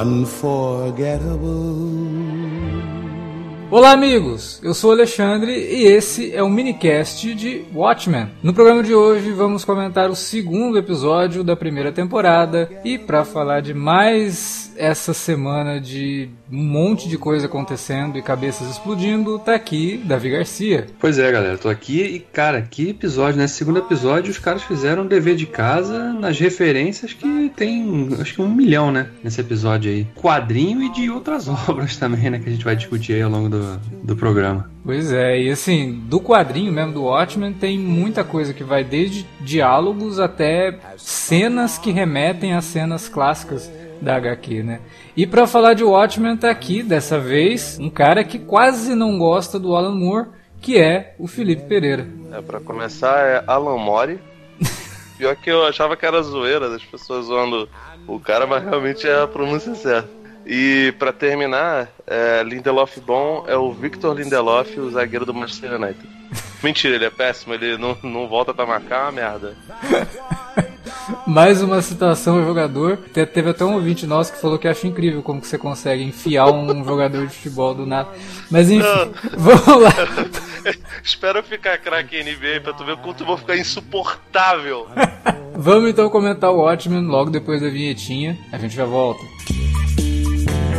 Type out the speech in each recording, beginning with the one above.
unforgettable. Olá, amigos! Eu sou Alexandre e esse é o minicast de Watchmen. No programa de hoje vamos comentar o segundo episódio da primeira temporada e para falar de mais essa semana de um monte de coisa acontecendo e cabeças explodindo, tá aqui Davi Garcia. Pois é, galera, tô aqui e, cara, que episódio, né? Segundo episódio, os caras fizeram um dever de casa nas referências que tem, acho que um milhão, né? Nesse episódio aí. Quadrinho e de outras obras também, né? Que a gente vai discutir aí ao longo do, do programa. Pois é, e assim, do quadrinho mesmo do Watchmen tem muita coisa que vai desde diálogos até cenas que remetem a cenas clássicas da HQ, né? E para falar de Watchmen tá aqui dessa vez um cara que quase não gosta do Alan Moore, que é o Felipe Pereira. É, para começar é Alan Moore. Pior que eu achava que era zoeira das pessoas zoando o cara, mas realmente é a pronúncia certa. E para terminar, é, Lindelof bom é o Victor Lindelof, o zagueiro do Manchester United. Mentira, ele é péssimo, ele não, não volta pra marcar, uma merda. Mais uma citação ao jogador. Teve até um ouvinte nosso que falou que acha incrível como que você consegue enfiar um jogador de futebol do nada. Mas enfim, não. vamos lá. Espero ficar craque NBA pra tu ver quanto eu vou ficar insuportável. vamos então comentar o Watchmen logo depois da vinhetinha. A gente já volta.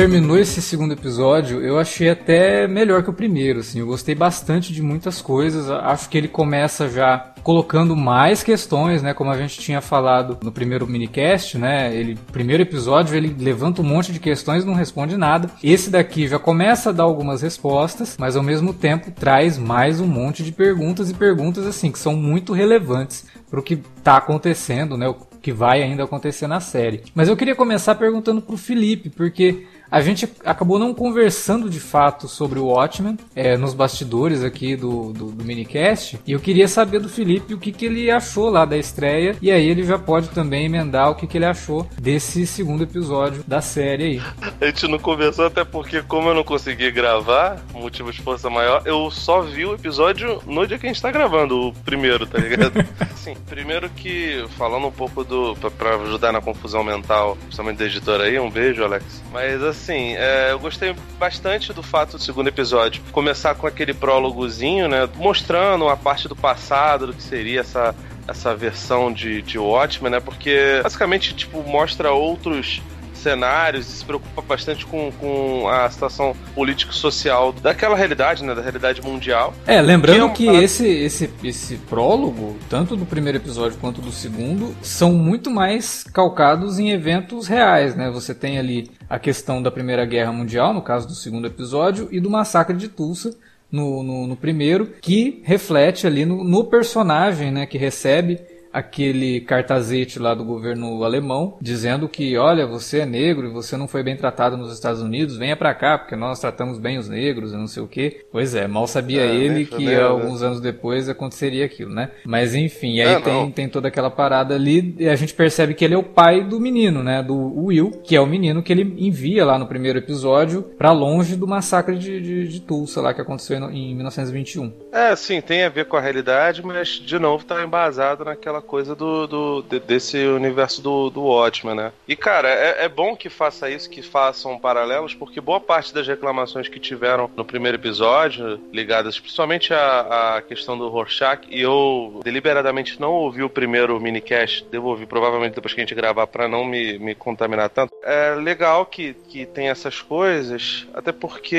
Terminou esse segundo episódio, eu achei até melhor que o primeiro, assim. Eu gostei bastante de muitas coisas. Acho que ele começa já colocando mais questões, né, como a gente tinha falado no primeiro minicast, né? Ele primeiro episódio ele levanta um monte de questões não responde nada. Esse daqui já começa a dar algumas respostas, mas ao mesmo tempo traz mais um monte de perguntas e perguntas assim que são muito relevantes para o que está acontecendo, né? que vai ainda acontecer na série. Mas eu queria começar perguntando pro Felipe, porque a gente acabou não conversando de fato sobre o Watchmen é, nos bastidores aqui do, do, do, minicast. E eu queria saber do Felipe o que, que ele achou lá da estreia. E aí ele já pode também emendar o que, que ele achou desse segundo episódio da série aí. A gente não conversou até porque, como eu não consegui gravar, motivo de força maior, eu só vi o episódio no dia que a gente tá gravando, o primeiro, tá ligado? Sim, primeiro que, falando um pouco do. Pra, pra ajudar na confusão mental, principalmente da editora aí, um beijo, Alex. Mas assim assim, é, eu gostei bastante do fato do segundo episódio começar com aquele prólogozinho, né? Mostrando uma parte do passado, do que seria essa, essa versão de, de Watchmen, né? Porque basicamente, tipo, mostra outros cenários e se preocupa bastante com, com a situação político-social daquela realidade, né? Da realidade mundial. É, lembrando que, é que esse, esse, esse prólogo, tanto do primeiro episódio quanto do segundo, são muito mais calcados em eventos reais, né? Você tem ali a questão da Primeira Guerra Mundial, no caso do segundo episódio, e do massacre de Tulsa, no, no, no primeiro, que reflete ali no, no personagem né, que recebe aquele cartazete lá do governo alemão dizendo que, olha, você é negro e você não foi bem tratado nos Estados Unidos, venha para cá, porque nós tratamos bem os negros e não sei o quê. Pois é, mal sabia é, ele que né? alguns anos depois aconteceria aquilo, né? Mas enfim, aí é, tem, tem toda aquela parada ali e a gente percebe que ele é o pai do menino, né? Do Will, que é o menino que ele envia lá no primeiro episódio para longe do massacre de, de, de, Tulsa lá que aconteceu em, em 1921. É, sim, tem a ver com a realidade, mas de novo tá embasado naquela coisa do, do desse universo do, do Watchmen, né? E cara, é, é bom que faça isso, que façam paralelos, porque boa parte das reclamações que tiveram no primeiro episódio, ligadas principalmente à, à questão do Rorschach, e eu deliberadamente não ouvi o primeiro minicast, devo ouvir provavelmente depois que a gente gravar para não me, me contaminar tanto. É legal que, que tem essas coisas, até porque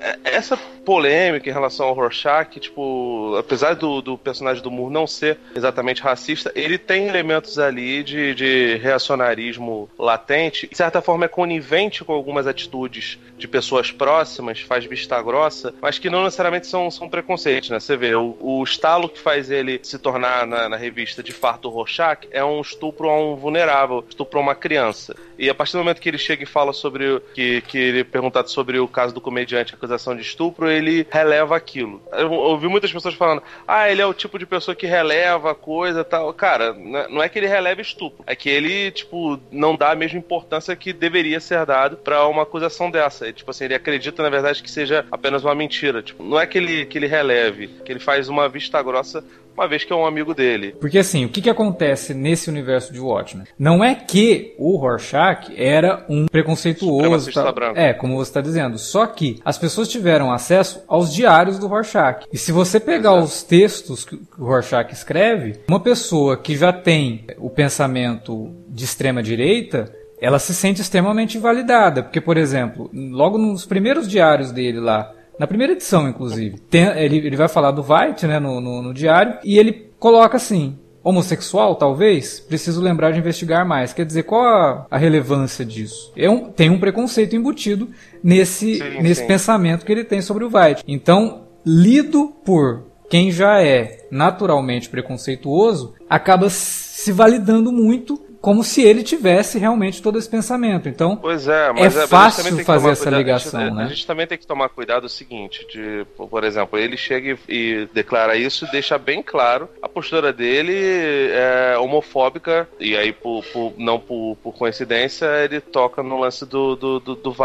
é, essa polêmica em relação ao Rorschach, tipo, apesar do, do personagem do Moore não ser exatamente racista, ele tem elementos ali de, de reacionarismo latente, de certa forma é conivente com algumas atitudes de pessoas próximas, faz vista grossa, mas que não necessariamente são, são preconceitos, né? Você vê, o, o estalo que faz ele se tornar na, na revista de fato Rorschach é um estupro a um vulnerável, estupro a uma criança. E a partir do momento que ele chega e fala sobre que, que ele é perguntado sobre o caso do comediante acusação de estupro, ele releva aquilo. Eu ouvi muitas pessoas falando: ah, ele é o tipo de pessoa que releva coisa tal. Cara, é, não é que ele releva estupro, é que ele, tipo, não dá a mesma importância que deveria ser dado para uma acusação dessa. E, tipo assim, ele acredita, na verdade, que seja apenas uma mentira. Tipo, não é que ele, que ele releve, que ele faz uma vista grossa uma vez que é um amigo dele. Porque assim, o que, que acontece nesse universo de Watchmen? Não é que o Rorschach era um preconceituoso. Tá, é, como você está dizendo. Só que as pessoas tiveram acesso aos diários do Rorschach. E se você pegar Exato. os textos que o Rorschach escreve, uma pessoa que já tem o pensamento de extrema direita, ela se sente extremamente invalidada. Porque, por exemplo, logo nos primeiros diários dele lá, na primeira edição, inclusive. Tem, ele, ele vai falar do White, né, no, no, no diário, e ele coloca assim: homossexual, talvez, preciso lembrar de investigar mais. Quer dizer, qual a, a relevância disso? É um, tem um preconceito embutido nesse, sim, nesse sim. pensamento que ele tem sobre o White. Então, lido por quem já é naturalmente preconceituoso, acaba se validando muito como se ele tivesse realmente todo esse pensamento. Então, pois é, mas é, é fácil fazer essa cuidado. ligação, a gente, né? A gente também tem que tomar cuidado o seguinte, de, por exemplo, ele chega e, declara isso e deixa bem claro a postura dele é homofóbica e aí por, por não por, por, coincidência ele toca no lance do do, do, do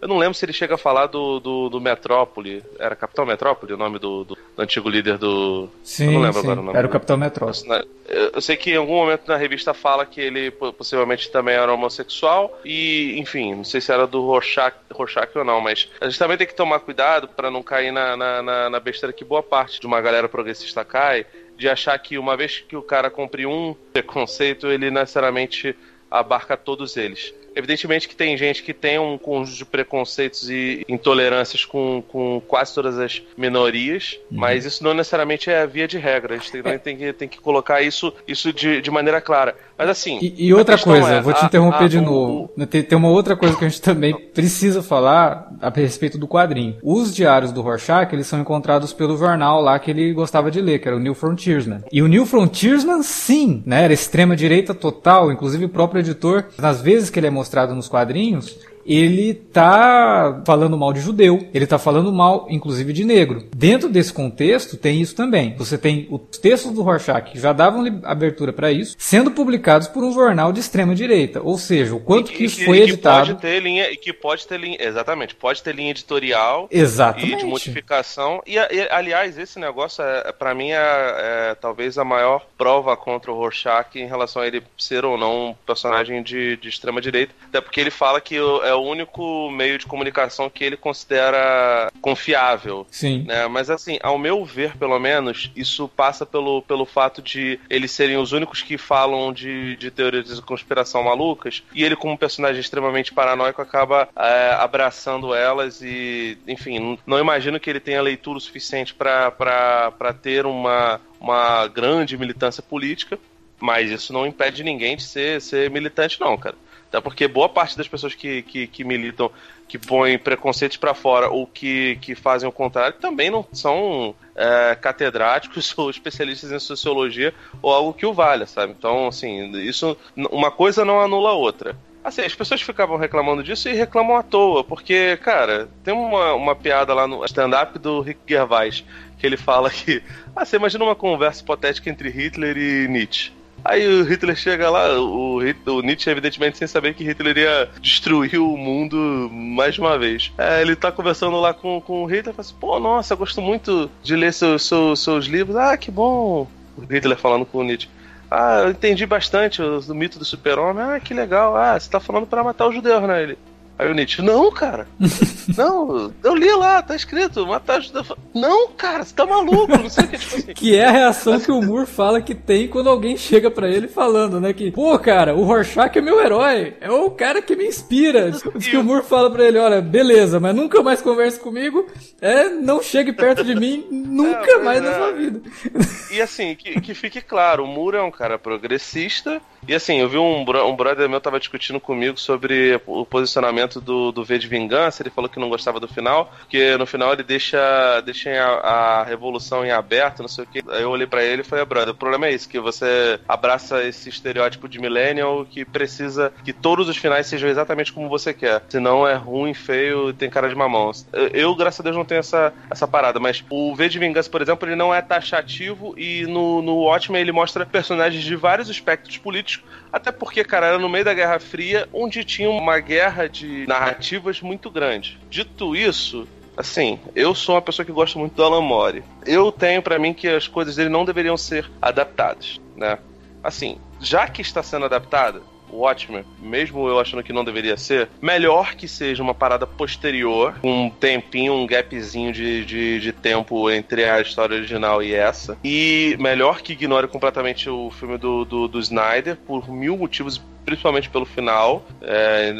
Eu não lembro se ele chega a falar do, do, do Metrópole, era Capitão Metrópole o nome do, do, do antigo líder do... Sim, eu não lembro sim, agora o nome. Era o Capitão Metrópole. Eu sei que em algum momento na revista fala que ele possivelmente também era homossexual e, enfim, não sei se era do Rorschach ou não, mas a gente também tem que tomar cuidado para não cair na, na, na, na besteira que boa parte de uma galera progressista cai, de achar que uma vez que o cara cumpre um preconceito, ele necessariamente abarca todos eles. Evidentemente que tem gente que tem um conjunto de preconceitos e intolerâncias com, com quase todas as minorias, uhum. mas isso não necessariamente é a via de regra. A gente tem, tem, que, tem que colocar isso, isso de, de maneira clara. Mas assim. E, e outra coisa, é, vou te interromper a, a, de novo. O... Tem, tem uma outra coisa que a gente também precisa falar a respeito do quadrinho. Os diários do Rorschach, eles são encontrados pelo jornal lá que ele gostava de ler, que era o New Frontiersman. E o New Frontiersman, sim, né? Era extrema direita total, inclusive o próprio editor, nas vezes que ele é mostrado nos quadrinhos, ele tá falando mal de judeu, ele tá falando mal, inclusive, de negro. Dentro desse contexto, tem isso também. Você tem os textos do Rorschach que já davam abertura para isso, sendo publicados por um jornal de extrema direita. Ou seja, o quanto que, isso foi que editado. Pode ter linha, e que pode ter linha. Exatamente, pode ter linha editorial exatamente. e de modificação. E, e aliás, esse negócio, é, para mim, é, é, talvez a maior prova contra o Rorschach em relação a ele ser ou não um personagem de, de extrema direita. Até porque ele fala que é é o único meio de comunicação que ele considera confiável. Sim. Né? Mas assim, ao meu ver, pelo menos, isso passa pelo, pelo fato de eles serem os únicos que falam de, de teorias de conspiração malucas, e ele, como um personagem extremamente paranoico, acaba é, abraçando elas e, enfim, não imagino que ele tenha leitura suficiente para ter uma, uma grande militância política, mas isso não impede ninguém de ser, ser militante, não, cara. Até porque boa parte das pessoas que, que, que militam, que põem preconceitos para fora ou que, que fazem o contrário, também não são é, catedráticos ou especialistas em sociologia ou algo que o valha, sabe? Então, assim, isso uma coisa não anula a outra. Assim, as pessoas ficavam reclamando disso e reclamam à toa, porque, cara, tem uma, uma piada lá no stand-up do Rick Gervais, que ele fala que, ah, você imagina uma conversa hipotética entre Hitler e Nietzsche. Aí o Hitler chega lá, o, o, Nietzsche, evidentemente, sem saber que Hitler ia destruir o mundo mais uma vez. É, ele tá conversando lá com, com o Hitler e fala assim: pô, nossa, gosto muito de ler seus, seus, seus livros. Ah, que bom. O Hitler falando com o Nietzsche. Ah, eu entendi bastante o, o mito do super-homem. Ah, que legal. Ah, você tá falando para matar os judeus, né? Ele. Aí o Nietzsche, não, cara. não, eu li lá, tá escrito, matar judeus. Não, cara, você tá maluco, não sei o que, tipo assim. Que é a reação que o Moore fala que tem quando alguém chega para ele falando, né? Que, pô, cara, o Rorschach é meu herói, é o cara que me inspira. Diz que o Moore fala pra ele, olha, beleza, mas nunca mais converse comigo, é, não chegue perto de mim, nunca é, mais é. na sua vida. E assim, que, que fique claro, o Moore é um cara progressista, e assim, eu vi um, um brother meu tava discutindo comigo sobre o posicionamento do, do V de Vingança. Ele falou que não gostava do final, porque no final ele deixa, deixa a, a revolução em aberto, não sei o que. Aí eu olhei para ele e falei, brother, o problema é isso, que você abraça esse estereótipo de millennial que precisa que todos os finais sejam exatamente como você quer. Senão é ruim, feio tem cara de mamão. Eu, eu, graças a Deus, não tenho essa, essa parada, mas o V de Vingança, por exemplo, ele não é taxativo e no, no Watchmen ele mostra personagens de vários espectros políticos até porque, cara, era no meio da Guerra Fria, onde tinha uma guerra de narrativas muito grande. Dito isso, assim, eu sou uma pessoa que gosta muito do Alan Moore. Eu tenho para mim que as coisas dele não deveriam ser adaptadas, né? Assim, já que está sendo adaptada, Watchmen, mesmo eu achando que não deveria ser, melhor que seja uma parada posterior, um tempinho, um gapzinho de, de, de tempo entre a história original e essa. E melhor que ignore completamente o filme do, do, do Snyder, por mil motivos principalmente pelo final. É,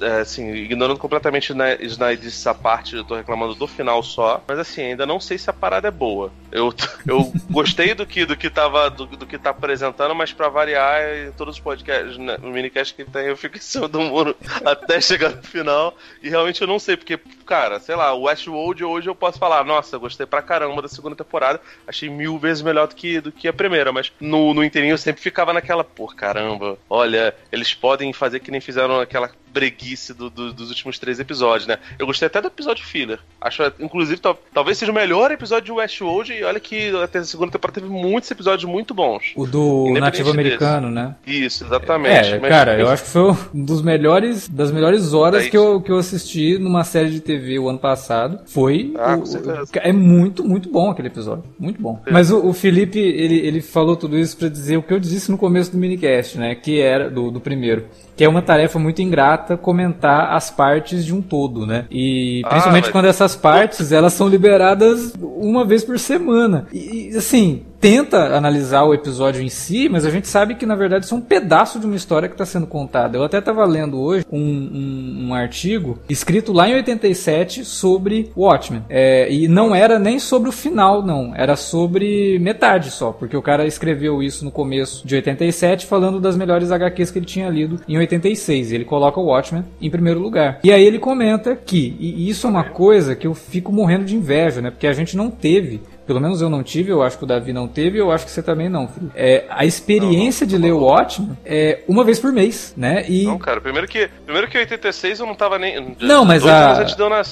é, assim, ignorando completamente Snyder essa parte, eu tô reclamando do final só. Mas assim, ainda não sei se a parada é boa. Eu, eu gostei do que, do que tava do, do que tá apresentando, mas para variar, em todos os podcasts, né, minicast que tem, eu fico em cima do muro até chegar no final. E realmente eu não sei, porque, cara, sei lá, o Westworld hoje eu posso falar, nossa, gostei pra caramba da segunda temporada, achei mil vezes melhor do que, do que a primeira, mas no, no inteirinho eu sempre ficava naquela, pô, caramba, olha, eles podem fazer que nem fizeram aquela breguice do, do, dos últimos três episódios, né? Eu gostei até do episódio filler. Acho, inclusive, talvez seja o melhor episódio de Westworld. E olha que a segunda temporada teve muitos episódios muito bons. O do nativo americano, desse. né? Isso, exatamente. É, mas, cara, eu acho que foi um dos melhores, das melhores horas é que, eu, que eu assisti numa série de TV o ano passado. Foi. Ah, o, é muito, muito bom aquele episódio. Muito bom. É. Mas o, o, Felipe, ele, ele falou tudo isso para dizer o que eu disse no começo do minicast, né? Que era do, do primeiro que é uma tarefa muito ingrata comentar as partes de um todo, né? E principalmente ah, mas... quando essas partes elas são liberadas uma vez por semana. E assim, tenta analisar o episódio em si, mas a gente sabe que na verdade isso é um pedaço de uma história que está sendo contada. Eu até estava lendo hoje um, um, um, artigo escrito lá em 87 sobre Watchmen. É, e não era nem sobre o final, não. Era sobre metade só, porque o cara escreveu isso no começo de 87, falando das melhores HQs que ele tinha lido em 86. E ele coloca o Watchmen em primeiro lugar. E aí ele comenta que, e isso é uma coisa que eu fico morrendo de inveja, né? Porque a gente não teve pelo menos eu não tive, eu acho que o Davi não teve, eu acho que você também não, filho. É, a experiência não, não, de ler o Watchmen é uma vez por mês, né? E... Não, cara, primeiro que, primeiro que 86 eu não tava nem. Não, mas a,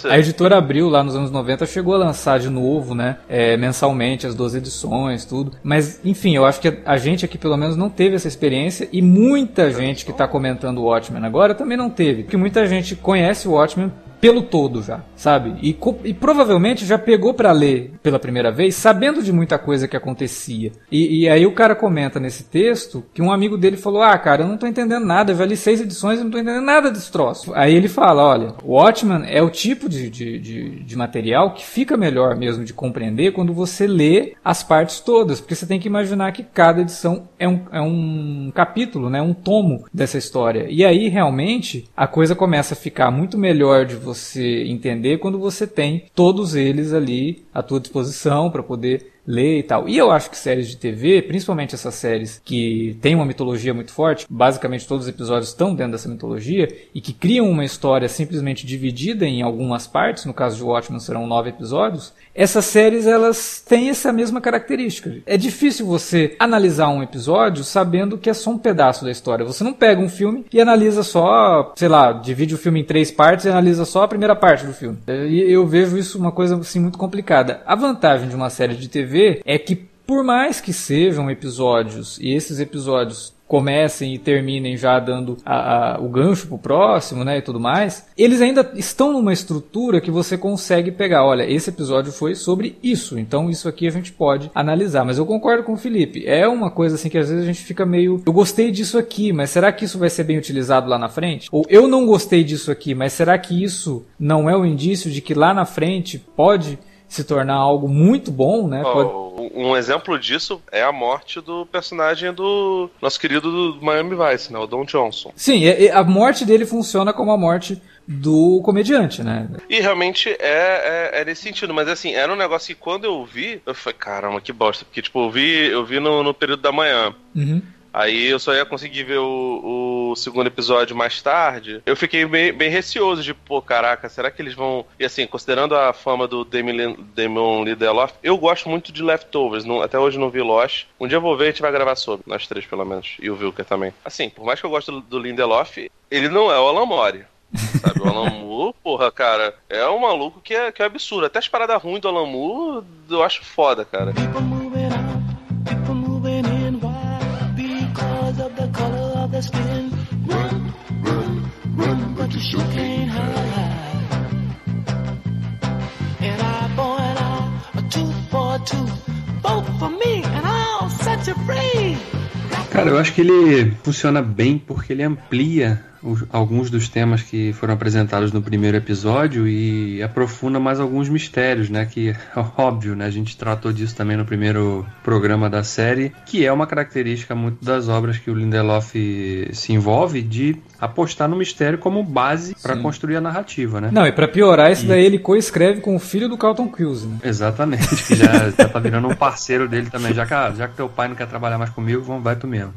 a editora Abril, lá nos anos 90, chegou a lançar de novo, né? É, mensalmente, as duas edições, tudo. Mas, enfim, eu acho que a gente aqui, pelo menos, não teve essa experiência e muita gente que tá comentando o Watchmen agora também não teve. Porque muita gente conhece o Watchmen pelo todo já, sabe? E, e provavelmente já pegou para ler pela primeira vez, sabendo de muita coisa que acontecia. E, e, aí o cara comenta nesse texto que um amigo dele falou: Ah, cara, eu não tô entendendo nada, eu já li seis edições e não tô entendendo nada desse troço. Aí ele fala: Olha, o Watchman é o tipo de, de, de, de material que fica melhor mesmo de compreender quando você lê as partes todas, porque você tem que imaginar que cada edição é um, é um capítulo, né? Um tomo dessa história. E aí realmente a coisa começa a ficar muito melhor de você você entender quando você tem todos eles ali à tua disposição para poder ler e tal. E eu acho que séries de TV, principalmente essas séries que têm uma mitologia muito forte, basicamente todos os episódios estão dentro dessa mitologia, e que criam uma história simplesmente dividida em algumas partes, no caso de Watchmen serão nove episódios, essas séries elas têm essa mesma característica. É difícil você analisar um episódio sabendo que é só um pedaço da história. Você não pega um filme e analisa só, sei lá, divide o filme em três partes e analisa só a primeira parte do filme. E eu vejo isso uma coisa assim muito complicada. A vantagem de uma série de TV é que por mais que sejam episódios e esses episódios comecem e terminem já dando a, a, o gancho pro próximo, né, e tudo mais, eles ainda estão numa estrutura que você consegue pegar. Olha, esse episódio foi sobre isso, então isso aqui a gente pode analisar. Mas eu concordo com o Felipe, é uma coisa assim que às vezes a gente fica meio, eu gostei disso aqui, mas será que isso vai ser bem utilizado lá na frente? Ou eu não gostei disso aqui, mas será que isso não é um indício de que lá na frente pode se tornar algo muito bom, né? Oh, Pode... Um exemplo disso é a morte do personagem do nosso querido do Miami Vice, né? O Don Johnson. Sim, a morte dele funciona como a morte do comediante, né? E realmente é, é, é, nesse sentido, mas assim, era um negócio que quando eu vi, eu falei, caramba, que bosta, porque tipo, eu vi, eu vi no, no período da manhã. Uhum. Aí eu só ia conseguir ver o, o segundo episódio mais tarde. Eu fiquei bem, bem, receoso de, pô, caraca, será que eles vão. E assim, considerando a fama do Damon Lindelof, eu gosto muito de Leftovers. Não, até hoje não vi Lost. Um dia eu vou ver e a gente vai gravar sobre, nós três pelo menos. E o Vilker também. Assim, por mais que eu goste do, do Lindelof, ele não é o Alan Moore. Sabe, o Alan Moore, porra, cara, é um maluco que é, que é absurdo. Até as paradas ruins do Alan Moore, eu acho foda, cara. the skin. Run, run, but you sure can't hide. An eye for an eye, a tooth for a tooth. Vote for me and I'll set you free. Cara, eu acho que ele funciona bem porque ele amplia os, alguns dos temas que foram apresentados no primeiro episódio e aprofunda mais alguns mistérios, né? Que é óbvio, né? A gente tratou disso também no primeiro programa da série, que é uma característica muito das obras que o Lindelof se envolve de apostar no mistério como base para construir a narrativa, né? Não, e para piorar, isso e... daí ele coescreve com o filho do Carlton Cuse, né? Exatamente, que já, já tá virando um parceiro dele também, já que, ah, já que teu pai não quer trabalhar mais comigo, vamos, vai tu mesmo.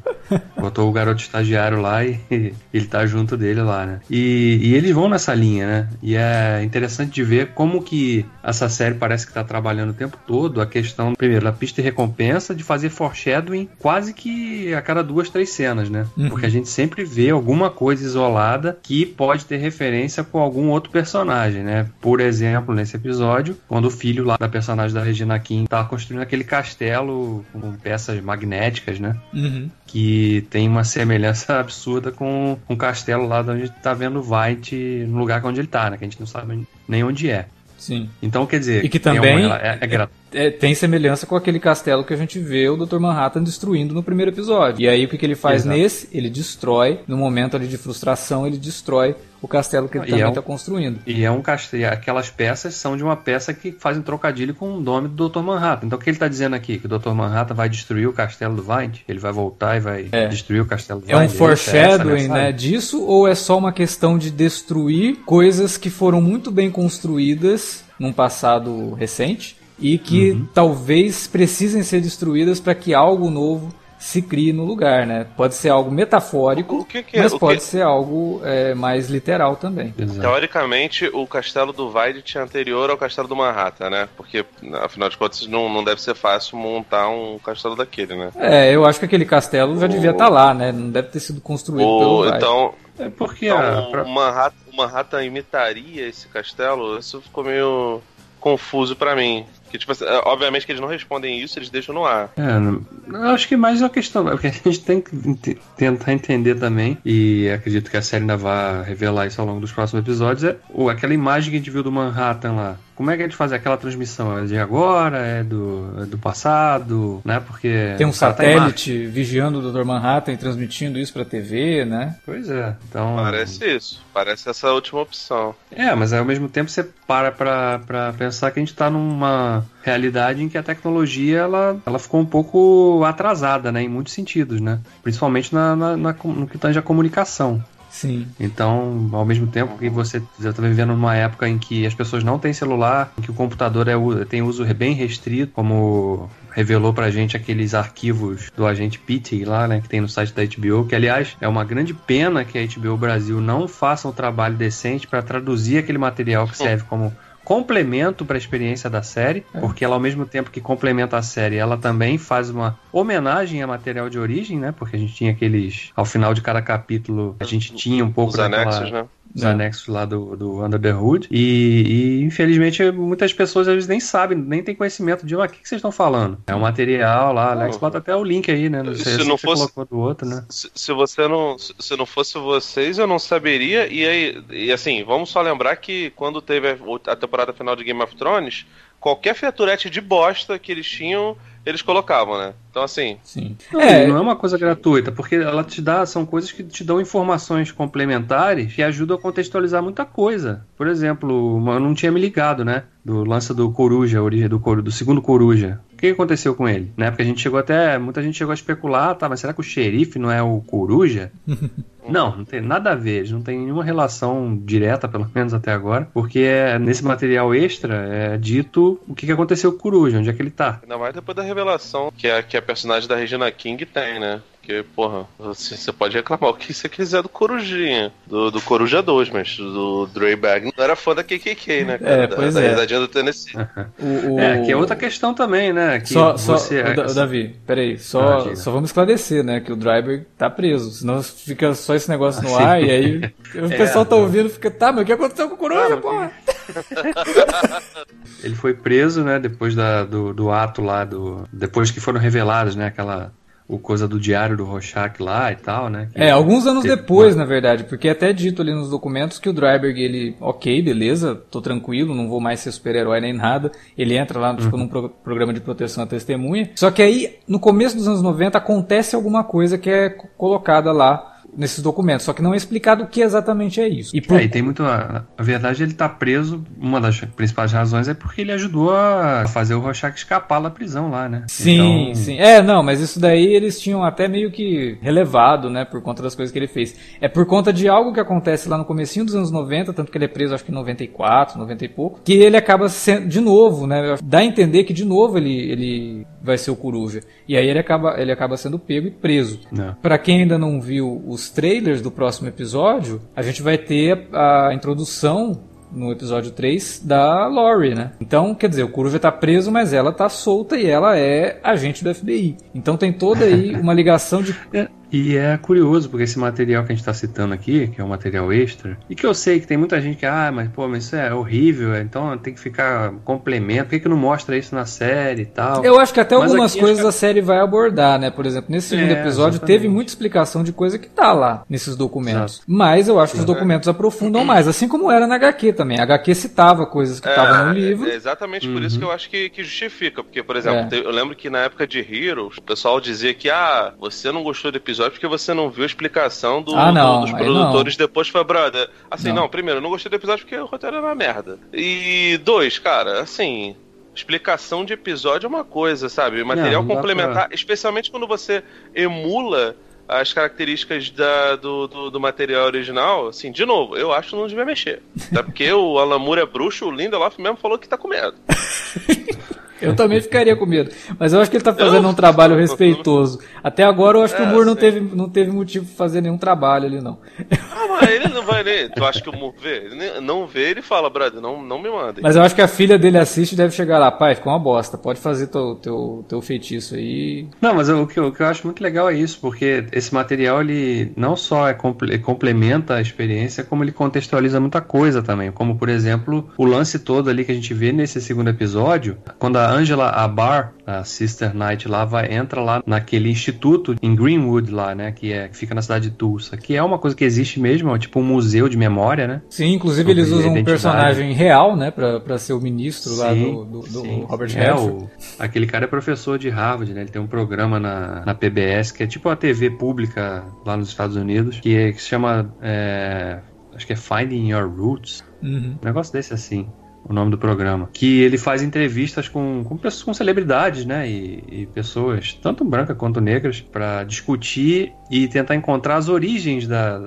Botou o garoto estagiário lá e, e ele tá junto dele lá, né? E, e, eles vão nessa linha, né? E é interessante de ver como que essa série parece que tá trabalhando o tempo todo a questão, primeiro, da pista de recompensa, de fazer foreshadowing quase que a cada duas, três cenas, né? Uhum. Porque a gente sempre vê alguma coisa isolada que pode ter referência com algum outro personagem, né? Por exemplo, nesse episódio, quando o filho lá da personagem da Regina King tá construindo aquele castelo com peças magnéticas, né? Uhum. Que tem uma semelhança absurda com um castelo lá onde tá vendo o White no lugar onde ele tá, né? Que a gente não sabe nem onde é. Sim. Então, quer dizer. E que também uma, é, é, é, tem semelhança com aquele castelo que a gente vê o Dr. Manhattan destruindo no primeiro episódio. E aí o que, que ele faz Exato. nesse? Ele destrói, no momento ali de frustração, ele destrói o castelo que ele e também está é um, tá construindo. E é um castelo. Aquelas peças são de uma peça que faz um trocadilho com o nome do Dr. Manhattan. Então o que ele está dizendo aqui? Que o Dr. Manhattan vai destruir o castelo do Vine? Ele vai voltar e vai é. destruir o castelo do É um foreshadowing, né, disso? Ou é só uma questão de destruir coisas que foram muito bem construídas num passado recente? E que uhum. talvez precisem ser destruídas para que algo novo se crie no lugar, né? Pode ser algo metafórico, que que é? mas pode que... ser algo é, mais literal também. Exato. Teoricamente, o castelo do Vide é anterior ao castelo do Manhattan, né? Porque, afinal de contas, não, não deve ser fácil montar um castelo daquele, né? É, eu acho que aquele castelo já o... devia estar tá lá, né? Não deve ter sido construído o... pelo Vide. Então, é porque então, a... o, Manhattan, o Manhattan imitaria esse castelo? Isso ficou meio confuso para mim. Que, tipo, assim, obviamente que eles não respondem isso, eles deixam no ar. É, eu acho que mais uma questão, porque a gente tem que tentar entender também, e acredito que a série ainda vai revelar isso ao longo dos próximos episódios, é aquela imagem que a gente viu do Manhattan lá. Como é que a gente faz aquela transmissão? É de agora? É do, é do passado? Né? Porque. Tem um satélite vigiando o Dr. Manhattan e transmitindo isso pra TV, né? Pois é. Então... Parece isso. Parece essa última opção. É, mas ao mesmo tempo você para pra, pra pensar que a gente tá numa realidade em que a tecnologia ela, ela ficou um pouco atrasada, né? Em muitos sentidos, né? Principalmente na, na, na no que tange a comunicação. Sim. Então, ao mesmo tempo que você está vivendo numa época em que as pessoas não têm celular, em que o computador é, tem uso bem restrito, como revelou pra gente aqueles arquivos do agente Pity lá, né, que tem no site da HBO, que aliás é uma grande pena que a HBO Brasil não faça um trabalho decente para traduzir aquele material que serve como complemento para a experiência da série, porque ela ao mesmo tempo que complementa a série, ela também faz uma homenagem a material de origem, né? Porque a gente tinha aqueles ao final de cada capítulo, a gente tinha um pouco Os daquela- anexos, né? Os anexos lá do, do Under the Hood. E, e, infelizmente muitas pessoas às vezes nem sabem, nem tem conhecimento de ah, o que, que vocês estão falando. É um material lá, Alex Não. bota até o link aí, né? Não sei Se se não fosse- colocou do outro, né? Se, se você não. Se não fosse vocês, eu não saberia. E aí, e assim, vamos só lembrar que quando teve a, a temporada final de Game of Thrones, qualquer featurette de bosta que eles tinham, eles colocavam, né? Então assim, Sim. Não, É, e não é uma coisa gratuita, porque ela te dá, são coisas que te dão informações complementares que ajudam a contextualizar muita coisa. Por exemplo, eu não tinha me ligado, né? Do lance do Coruja, a origem do, do segundo Coruja. O que aconteceu com ele? Na época a gente chegou até. Muita gente chegou a especular, tá, mas será que o xerife não é o Coruja? não, não tem nada a ver, não tem nenhuma relação direta, pelo menos até agora, porque é, nesse material extra é dito o que, que aconteceu com o Coruja, onde é que ele tá. ainda mais depois da revelação que a, que a personagem da Regina King tem, né? Porque, porra, você, você pode reclamar o que você quiser do Corujinha, do, do Coruja 2, mas do Dreybag não era fã da KKK, né, cara? É, da, pois da é. risadinha do Tennessee. o, o- É, que é outra questão também, né? Que Só, só você, Da- o Davi, peraí, só, só vamos esclarecer, né, que o Dryberg tá preso, senão fica só esse negócio no ar e aí o pessoal tá ouvindo e fica, tá, mas o que aconteceu com o Coruja, Ah, porra? Ele foi preso, né? Depois da, do, do ato lá, do, depois que foram revelados, né? Aquela o coisa do diário do Rorschach lá e tal, né? que- É, alguns anos teve depois, na verdade, porque é até dito ali nos documentos que o Dryberg, ele, ok, beleza, tô tranquilo, não vou mais ser super-herói nem nada. Ele entra lá, tipo, num pro- programa de proteção à testemunha. Só que aí, no começo dos anos 90, acontece alguma coisa que é co- colocada lá nesses documentos, só que não é explicado o que exatamente é isso. E por... É, e tem muito. A, a verdade, ele tá preso. Uma das principais razões é porque ele ajudou a fazer o Rorschach escapar da prisão lá, né? Sim, Então, sim. É, não, mas isso daí eles tinham até meio que relevado, né, por conta das coisas que ele fez. É por conta de algo que acontece lá no comecinho dos anos 90, tanto que ele é preso acho que em 94, 90 e pouco, que ele acaba sendo, de novo, né, dá a entender que de novo ele, ele vai ser o Coruja. E aí ele acaba, ele acaba sendo pego e preso. Não. Pra quem ainda não viu os trailers do próximo episódio, a gente vai ter a, introdução no episódio 3 da Lori, né? Então, quer dizer, o Coruja tá preso, mas ela tá solta e ela é agente do FBI. Então tem toda aí uma ligação de É, e é curioso, porque esse material que a gente está citando aqui, que é um material extra, e que eu sei que tem muita gente que, ah, mas pô, mas isso é horrível, então tem que ficar complemento, por que, que não mostra isso na série e tal? Eu acho que até Mas algumas aqui coisas acho a série vai abordar, né? Por exemplo, nesse segundo É, episódio exatamente. teve muita explicação de coisa que tá lá nesses documentos. Exato. Mas eu acho que os documentos aprofundam mais, assim como era na HQ também. A HQ citava coisas que estavam no É, livro. é exatamente por isso que eu acho que, que justifica. Porque, por exemplo, É. eu lembro que na época de Heroes, o pessoal dizia que, ah, você não gostou do episódio porque você não viu a explicação do, Ah, não, do- dos produtores depois foi brother. Assim, Não. não. primeiro, eu não gostei do episódio porque o roteiro era uma merda. E dois, cara, assim. Explicação de episódio é uma coisa, sabe? Material não complementar, especialmente quando você emula as características da- do, do, do material original, assim, de novo, eu acho que não devia mexer. Até porque o Alan Moore é bruxo, o Lindelof mesmo falou que tá com medo. Eu também ficaria com medo. Mas eu acho que ele tá fazendo Eu- um trabalho respeitoso. Até agora eu acho que o É, Moore não sim. teve, não teve motivo pra fazer nenhum trabalho ali, não. Ah, mas ele não vai ler. Tu acha que o Moore vê? Ele nem- não vê, ele fala, brother, não, não me mandem. Mas eu acho que a filha dele assiste e deve chegar lá, pai, ficou uma bosta. Pode fazer teu, teu, teu feitiço aí. Não, mas eu- o que, eu, o que eu acho muito legal é isso, porque esse material ele não só é comple- complementa a experiência, como ele contextualiza muita coisa também. Como, por exemplo, o lance todo ali que a gente vê nesse segundo episódio, quando a Angela Abar, a Sister Knight lá, vai, entra lá naquele instituto em Greenwood lá, né, que, é, que fica na cidade de Tulsa, que é uma coisa que existe mesmo, é tipo um museu de memória, né? Sim, inclusive eles usam um personagem real, né, pra, pra ser o ministro lá Sim, do, do, do sim. Robert É, Redford. o- aquele cara é professor de Harvard, né? Ele tem um programa na, na PBS, que é tipo uma TV pública lá nos Estados Unidos, que, é- que se chama. é, acho que é Finding Your Roots. Uhum. Um negócio desse assim. O nome do programa. Que ele faz entrevistas com, com, pessoas, com celebridades, né? E, e pessoas, tanto brancas quanto negras, para discutir e tentar encontrar as origens da,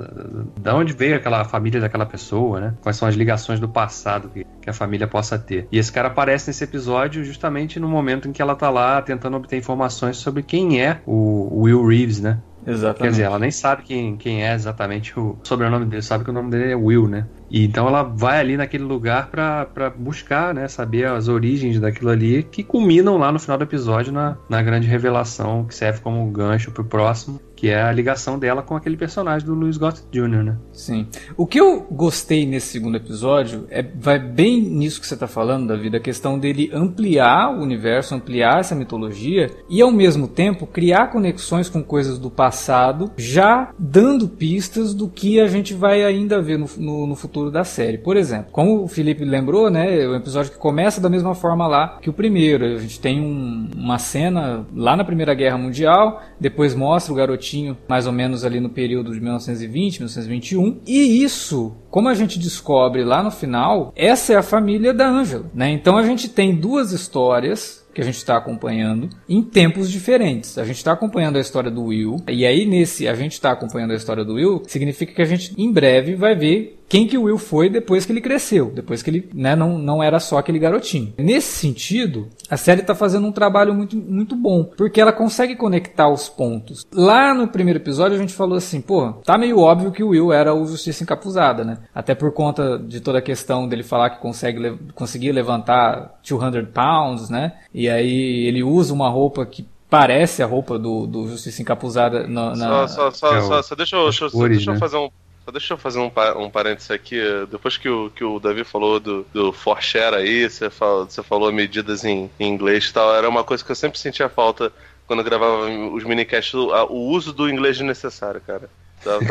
da, onde veio aquela família daquela pessoa, né? Quais são as ligações do passado que, que a família possa ter. E esse cara aparece nesse episódio justamente no momento em que ela tá lá tentando obter informações sobre quem é o Will Reeves, né? Exatamente. Quer dizer, ela nem sabe quem, quem é exatamente o sobrenome dele, sabe que o nome dele é Will, né? E então ela vai ali naquele lugar para buscar, né, saber as origens daquilo ali, que culminam lá no final do episódio na, na grande revelação que serve como gancho pro próximo, que é a ligação dela com aquele personagem do Louis Gossett Jr., né? Sim. O que eu gostei nesse segundo episódio é vai bem nisso que você está falando, Davi, a questão dele ampliar o universo, ampliar essa mitologia e ao mesmo tempo criar conexões com coisas do passado, já dando pistas do que a gente vai ainda ver no, no futuro da série. Por exemplo, como o Felipe lembrou, né, o episódio que começa da mesma forma lá que o primeiro. A gente tem um, uma cena lá na Primeira Guerra Mundial, depois mostra o garotinho mais ou menos ali no período de 1920, 1921. E isso, como a gente descobre lá no final, essa é a família da Angela, né? Então a gente tem duas histórias que a gente está acompanhando em tempos diferentes. A gente está acompanhando a história do Will, e aí nesse a gente está acompanhando a história do Will, significa que a gente em breve vai ver quem que o Will foi depois que ele cresceu, depois que ele né, não, não era só aquele garotinho. Nesse sentido, a série está fazendo um trabalho muito, muito bom, porque ela consegue conectar os pontos. Lá no primeiro episódio a gente falou assim, pô, tá meio óbvio que o Will era o Justiça Encapuzada, né? Até por conta de toda a questão dele falar que consegue conseguir levantar 200 pounds, né? E aí ele usa uma roupa que parece a roupa do, do Justiça Encapuzada na... na... Só, só, só, é só, só, deixa eu, deixa, deixa eu fazer um só deixa eu fazer um, um parênteses aqui. Depois que o, que o Davi falou do, do share aí, você falou, você falou medidas em, em inglês e tal, era uma coisa que eu sempre sentia falta quando eu gravava os minicasts, o, o uso do inglês desnecessário, cara.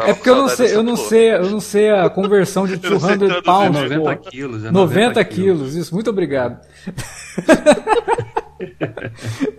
É porque eu não sei, eu não sei, eu não sei a conversão de 200 pounds. 90 quilos, é 90, 90 quilos, isso, muito obrigado.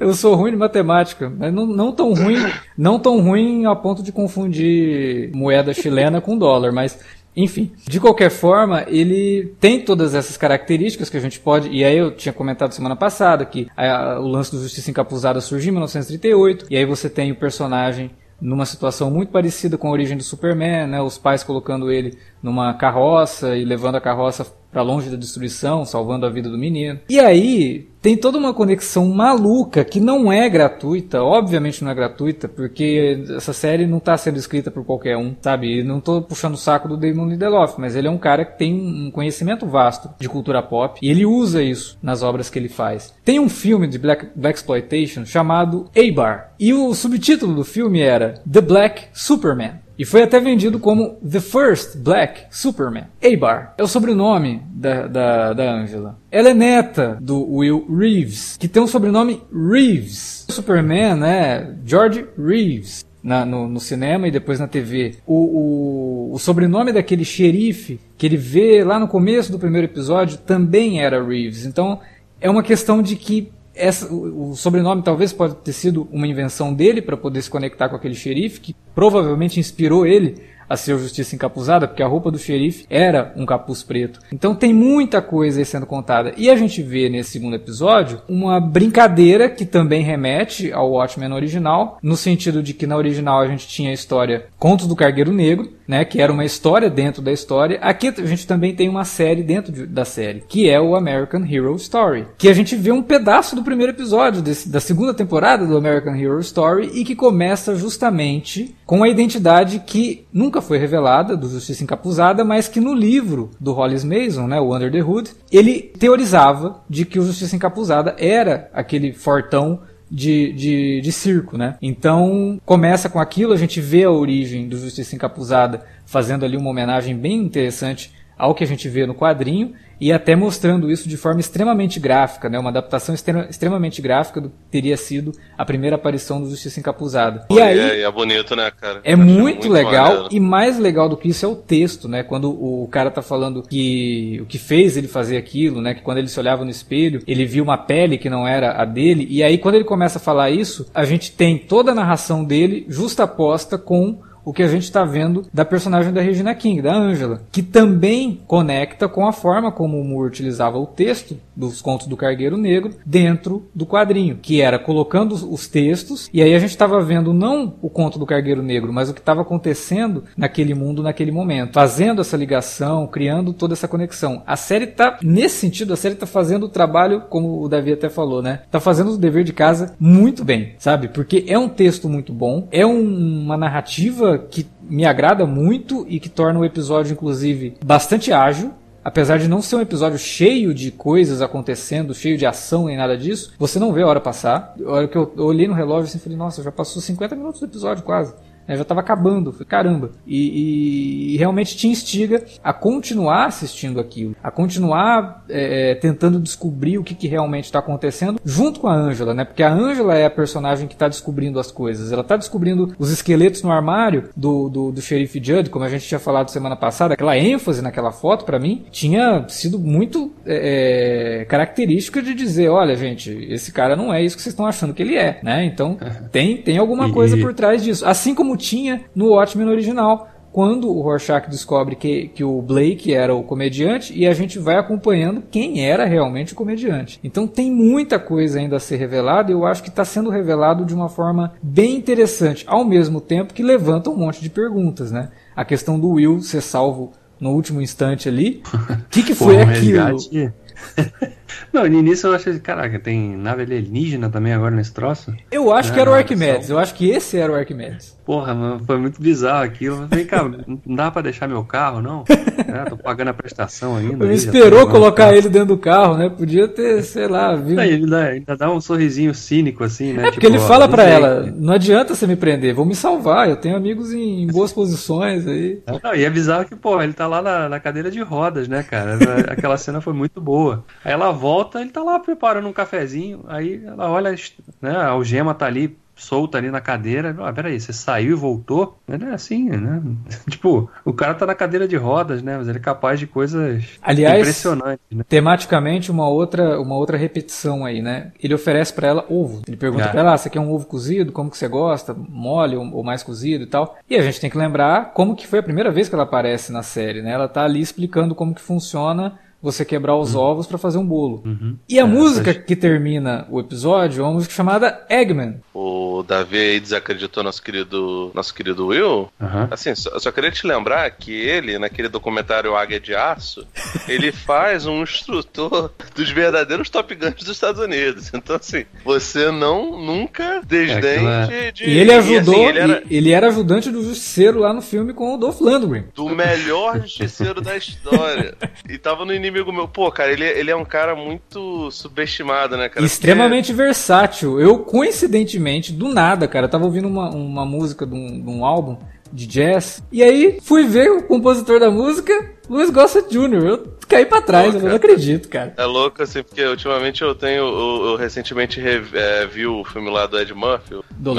Eu sou ruim de matemática, mas não, não, tão ruim, não tão ruim a ponto de confundir moeda chilena com dólar, mas enfim, de qualquer forma, ele tem todas essas características que a gente pode. E aí eu tinha comentado semana passada que a, o lance do Justiça Encapuzada surgiu em 1938, e aí você tem o personagem numa situação muito parecida com a origem do Superman, né? Os pais colocando ele numa carroça e levando a carroça para longe da destruição, salvando a vida do menino. E aí tem toda uma conexão maluca que não é gratuita, obviamente não é gratuita, porque essa série não está sendo escrita por qualquer um, sabe? E não estou puxando o saco do Damon Lindelof, mas ele é um cara que tem um conhecimento vasto de cultura pop e ele usa isso nas obras que ele faz. Tem um filme de Black, Black Exploitation chamado A-Bar e o subtítulo do filme era The Black Superman. E foi até vendido como The First Black Superman. Abar é o sobrenome da, da, da Angela. Ela é neta do Will Reeves, que tem um sobrenome Reeves. O Superman, né? George Reeves. Na, no, no, cinema e depois na TV. O, o, o, sobrenome daquele xerife que ele vê lá no começo do primeiro episódio também era Reeves. Então é uma questão de que essa, o, o sobrenome talvez pode ter sido uma invenção dele para poder se conectar com aquele xerife, que provavelmente inspirou ele a ser justiça encapuzada, porque a roupa do xerife era um capuz preto. Então tem muita coisa aí sendo contada. E a gente vê nesse segundo episódio uma brincadeira que também remete ao Watchmen original, no sentido de que na original a gente tinha a história Contos do Cargueiro Negro, né, que era uma história dentro da história. Aqui a gente também tem uma série dentro de, da série, que é o American Hero Story, que a gente vê um pedaço do primeiro episódio desse, da segunda temporada do American Hero Story e que começa justamente com a identidade que nunca foi revelada do Justiça Encapuzada, mas que no livro do Hollis Mason, né, o Under the Hood, ele teorizava de que o Justiça Encapuzada era aquele fortão de, de, de circo, né? Então começa com aquilo, a gente vê a origem do Justiça Encapuzada fazendo ali uma homenagem bem interessante ao que a gente vê no quadrinho e até mostrando isso de forma extremamente gráfica, né? uma adaptação extremamente gráfica do que teria sido a primeira aparição do Justiça Encapuzada. E aí é, é bonito, né, cara? É muito, muito, legal maneiro. e mais legal do que isso é o texto, né? Quando o cara tá falando que o que fez ele fazer aquilo, né? Que quando ele se olhava no espelho, ele viu uma pele que não era a dele e aí quando ele começa a falar isso, a gente tem toda a narração dele justaposta com o que a gente está vendo da personagem da Regina King, da Angela, que também conecta com a forma como o Moore utilizava o texto dos contos do Cargueiro Negro dentro do quadrinho, que era colocando os textos e aí a gente estava vendo não o conto do Cargueiro Negro, mas o que estava acontecendo naquele mundo naquele momento, fazendo essa ligação, criando toda essa conexão. A série tá nesse sentido, a série tá fazendo o trabalho, como o Davi até falou, né? Tá fazendo o dever de casa muito bem, sabe? Porque é um texto muito bom, é um, uma narrativa que me agrada muito e que torna o episódio, inclusive, bastante ágil. Apesar de não ser um episódio cheio de coisas acontecendo, cheio de ação nem nada disso, você não vê a hora passar. A hora que eu olhei no relógio assim, falei, nossa, já passou 50 minutos do episódio quase. É, já estava acabando, foi caramba. E, e, realmente te instiga a continuar assistindo aquilo, a continuar é, é tentando descobrir o que, que realmente está acontecendo, junto com a Angela, né? Porque a Angela é a personagem que está descobrindo as coisas. Ela está descobrindo os esqueletos no armário do, do, do xerife Judd, como a gente tinha falado semana passada. Aquela ênfase naquela foto, para mim, tinha sido muito é, é, característica de dizer: olha, gente, esse cara não é isso que vocês estão achando que ele é, né? Então tem, tem alguma coisa por trás disso. Assim como tinha no Watchmen original, quando o Rorschach descobre que, que o Blake era o comediante e a gente vai acompanhando quem era realmente o comediante. Então tem muita coisa ainda a ser revelada e eu acho que está sendo revelado de uma forma bem interessante, ao mesmo tempo que levanta um monte de perguntas, né? A questão do Will ser salvo no último instante ali. O que, que foi aquilo? Não, no início eu achei, caraca, tem nave alienígena também agora nesse troço? Eu acho que era o Arquimedes, eu acho que esse era o Arquimedes. Porra, mano, foi muito bizarro aquilo. Vem cá, não dá pra deixar meu carro, não? É, tô pagando a prestação ainda. Ele esperou colocar ele dentro do carro, né? Podia ter, sei lá, viu. Aí, ele dá, ainda dá um sorrisinho cínico, assim, né? É porque tipo, ele fala para ela, não adianta você me prender, vou me salvar, eu tenho amigos em, em boas posições aí. Não, e é bizarro que, pô, ele tá lá na, na cadeira de rodas, né, cara? Aquela cena foi muito boa. Aí ela volta, ele tá lá preparando um cafezinho, aí ela olha, né, a algema tá ali solta ali na cadeira. Ah, peraí, você saiu e voltou? Não é assim, né? tipo, o cara tá na cadeira de rodas, né? Mas ele é capaz de coisas Aliás, impressionantes. Né? Tematicamente, uma outra, uma outra repetição aí, né? Ele oferece para ela ovo. Ele pergunta ah. pra ela: ah, você quer um ovo cozido? Como que você gosta? Mole ou, ou mais cozido e tal. E a gente tem que lembrar como que foi a primeira vez que ela aparece na série, né? Ela tá ali explicando como que funciona você quebrar os uhum. ovos para fazer um bolo. Uhum. E a é, música que termina o episódio é uma música chamada Eggman. O Davi aí desacreditou nosso querido, nosso querido Will. Uhum. Assim, só, só, queria te lembrar que ele, naquele documentário Águia de Aço, ele faz um instrutor dos verdadeiros Top Guns dos Estados Unidos. Então, assim, você não nunca desdente é, de. E ele ajudou, e, assim, ele, era... ele, era... ajudante do Justiceiro lá no filme com o Dolph Lundgren. Do melhor Justiceiro da história. E tava no inimigo meu. Pô, cara, ele, ele é um cara muito subestimado, né, cara? Extremamente Porque... versátil. Eu, coincidentemente, do nada, cara, tava ouvindo uma, uma música de um, de um álbum de jazz. E aí fui ver o compositor da música, Luiz Gossett Jr. Eu caí pra trás, Pô, eu não acredito, cara. É louco, assim, porque ultimamente eu tenho. Eu, eu recentemente revi, é, vi o filme lá do Ed Murphy, do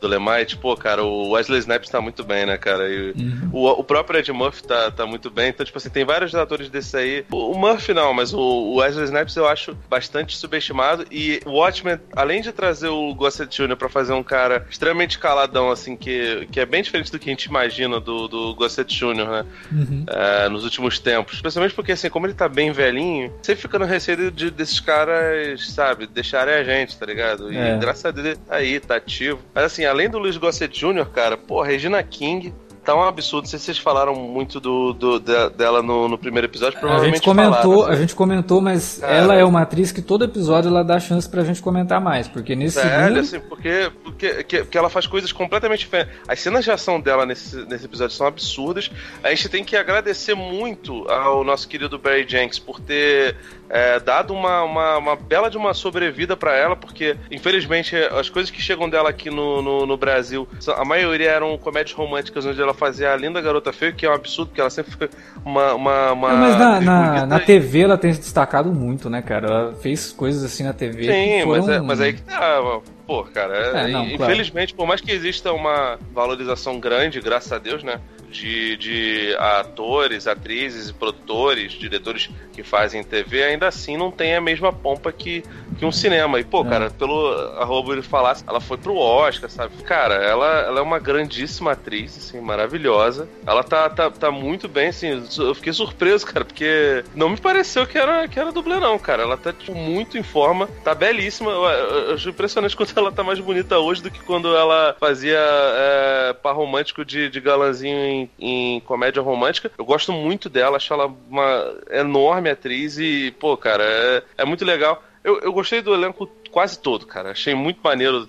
Dolemite. Pô, cara, o Wesley Snipes tá muito bem, né, cara? E uhum. o, o próprio Ed Murphy tá, tá muito bem. Então, tipo assim, tem vários atores desse aí. O, o Murphy não, mas o, o, Wesley Snipes eu acho bastante subestimado. E o Watchmen, além de trazer o Gossett Jr. pra fazer um cara extremamente caladão, assim, que, que é bem diferente do que a gente imagina do, do Gossett Jr., né? Uhum. É, nos últimos tempos. Especialmente porque, assim, como ele tá bem velhinho, você fica no receio de, desses caras, sabe, deixarem a gente, tá ligado? E é. graças a Deus tá aí, tá ativo. Mas assim, além do Luiz Gossett Jr., cara, pô, Regina King, tá um absurdo. Não sei se vocês falaram muito do, do dela no, no, primeiro episódio, provavelmente a gente comentou, falaram, A gente comentou, mas Cara, ela é uma atriz que todo episódio ela dá chance pra gente comentar mais, porque nesse sério, segundo... assim, porque, porque, porque ela faz coisas completamente diferentes. As cenas de ação dela nesse, nesse episódio são absurdas. A gente tem que agradecer muito ao nosso querido Barry Jenks por ter é, dado uma, uma, uma, bela de uma sobrevida para ela, porque infelizmente as coisas que chegam dela aqui no, no, no, Brasil, a maioria eram comédias românticas onde ela fazia a linda garota feia, que é um absurdo, porque ela sempre foi uma. uma, uma Não, mas na, na, na, TV ela tem se destacado muito, né, cara? Ela fez coisas assim na TV. Sim, foram... mas, é, mas aí que tá. Pô, cara, é, não, infelizmente, claro. por mais que exista uma valorização grande, graças a Deus, né? de, de atores, atrizes, produtores, diretores que fazem TV, ainda assim não tem a mesma pompa que, que um cinema. E, pô, É. cara, pelo arroba ele falasse, ela foi pro Oscar, sabe? Cara, ela, ela é uma grandíssima atriz, assim, maravilhosa. Ela tá, tá, tá muito bem, assim. Eu fiquei surpreso, cara, porque não me pareceu que era, que era dublê, não, cara. Ela tá, tipo, muito em forma, tá belíssima. Eu, eu, eu acho impressionante quanto ela tá mais bonita hoje do que quando ela fazia é, par romântico de, de galãzinho em, em comédia romântica. Eu gosto muito dela, acho ela uma enorme atriz e, pô, cara, é, é muito legal. Eu, eu gostei do elenco quase todo, cara. Achei muito maneiro.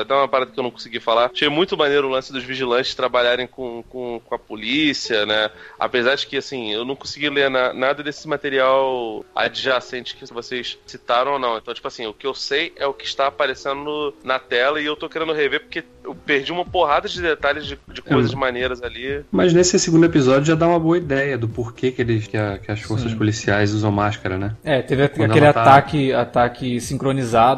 até uma parada que eu não consegui falar. Achei muito maneiro o lance dos vigilantes trabalharem com, com, com a polícia, né? Apesar de que, assim, eu não consegui ler na- nada desse material adjacente que vocês citaram ou não. Então, tipo assim, o que eu sei é o que está aparecendo no- na tela e eu tô querendo rever porque eu perdi uma porrada de detalhes de, de coisas maneiras ali. Mas nesse segundo episódio já dá uma boa ideia do porquê que, eles, que, a- que as forças Sim. policiais usam máscara, né? É, teve Quando aquele tá- ataque, ataque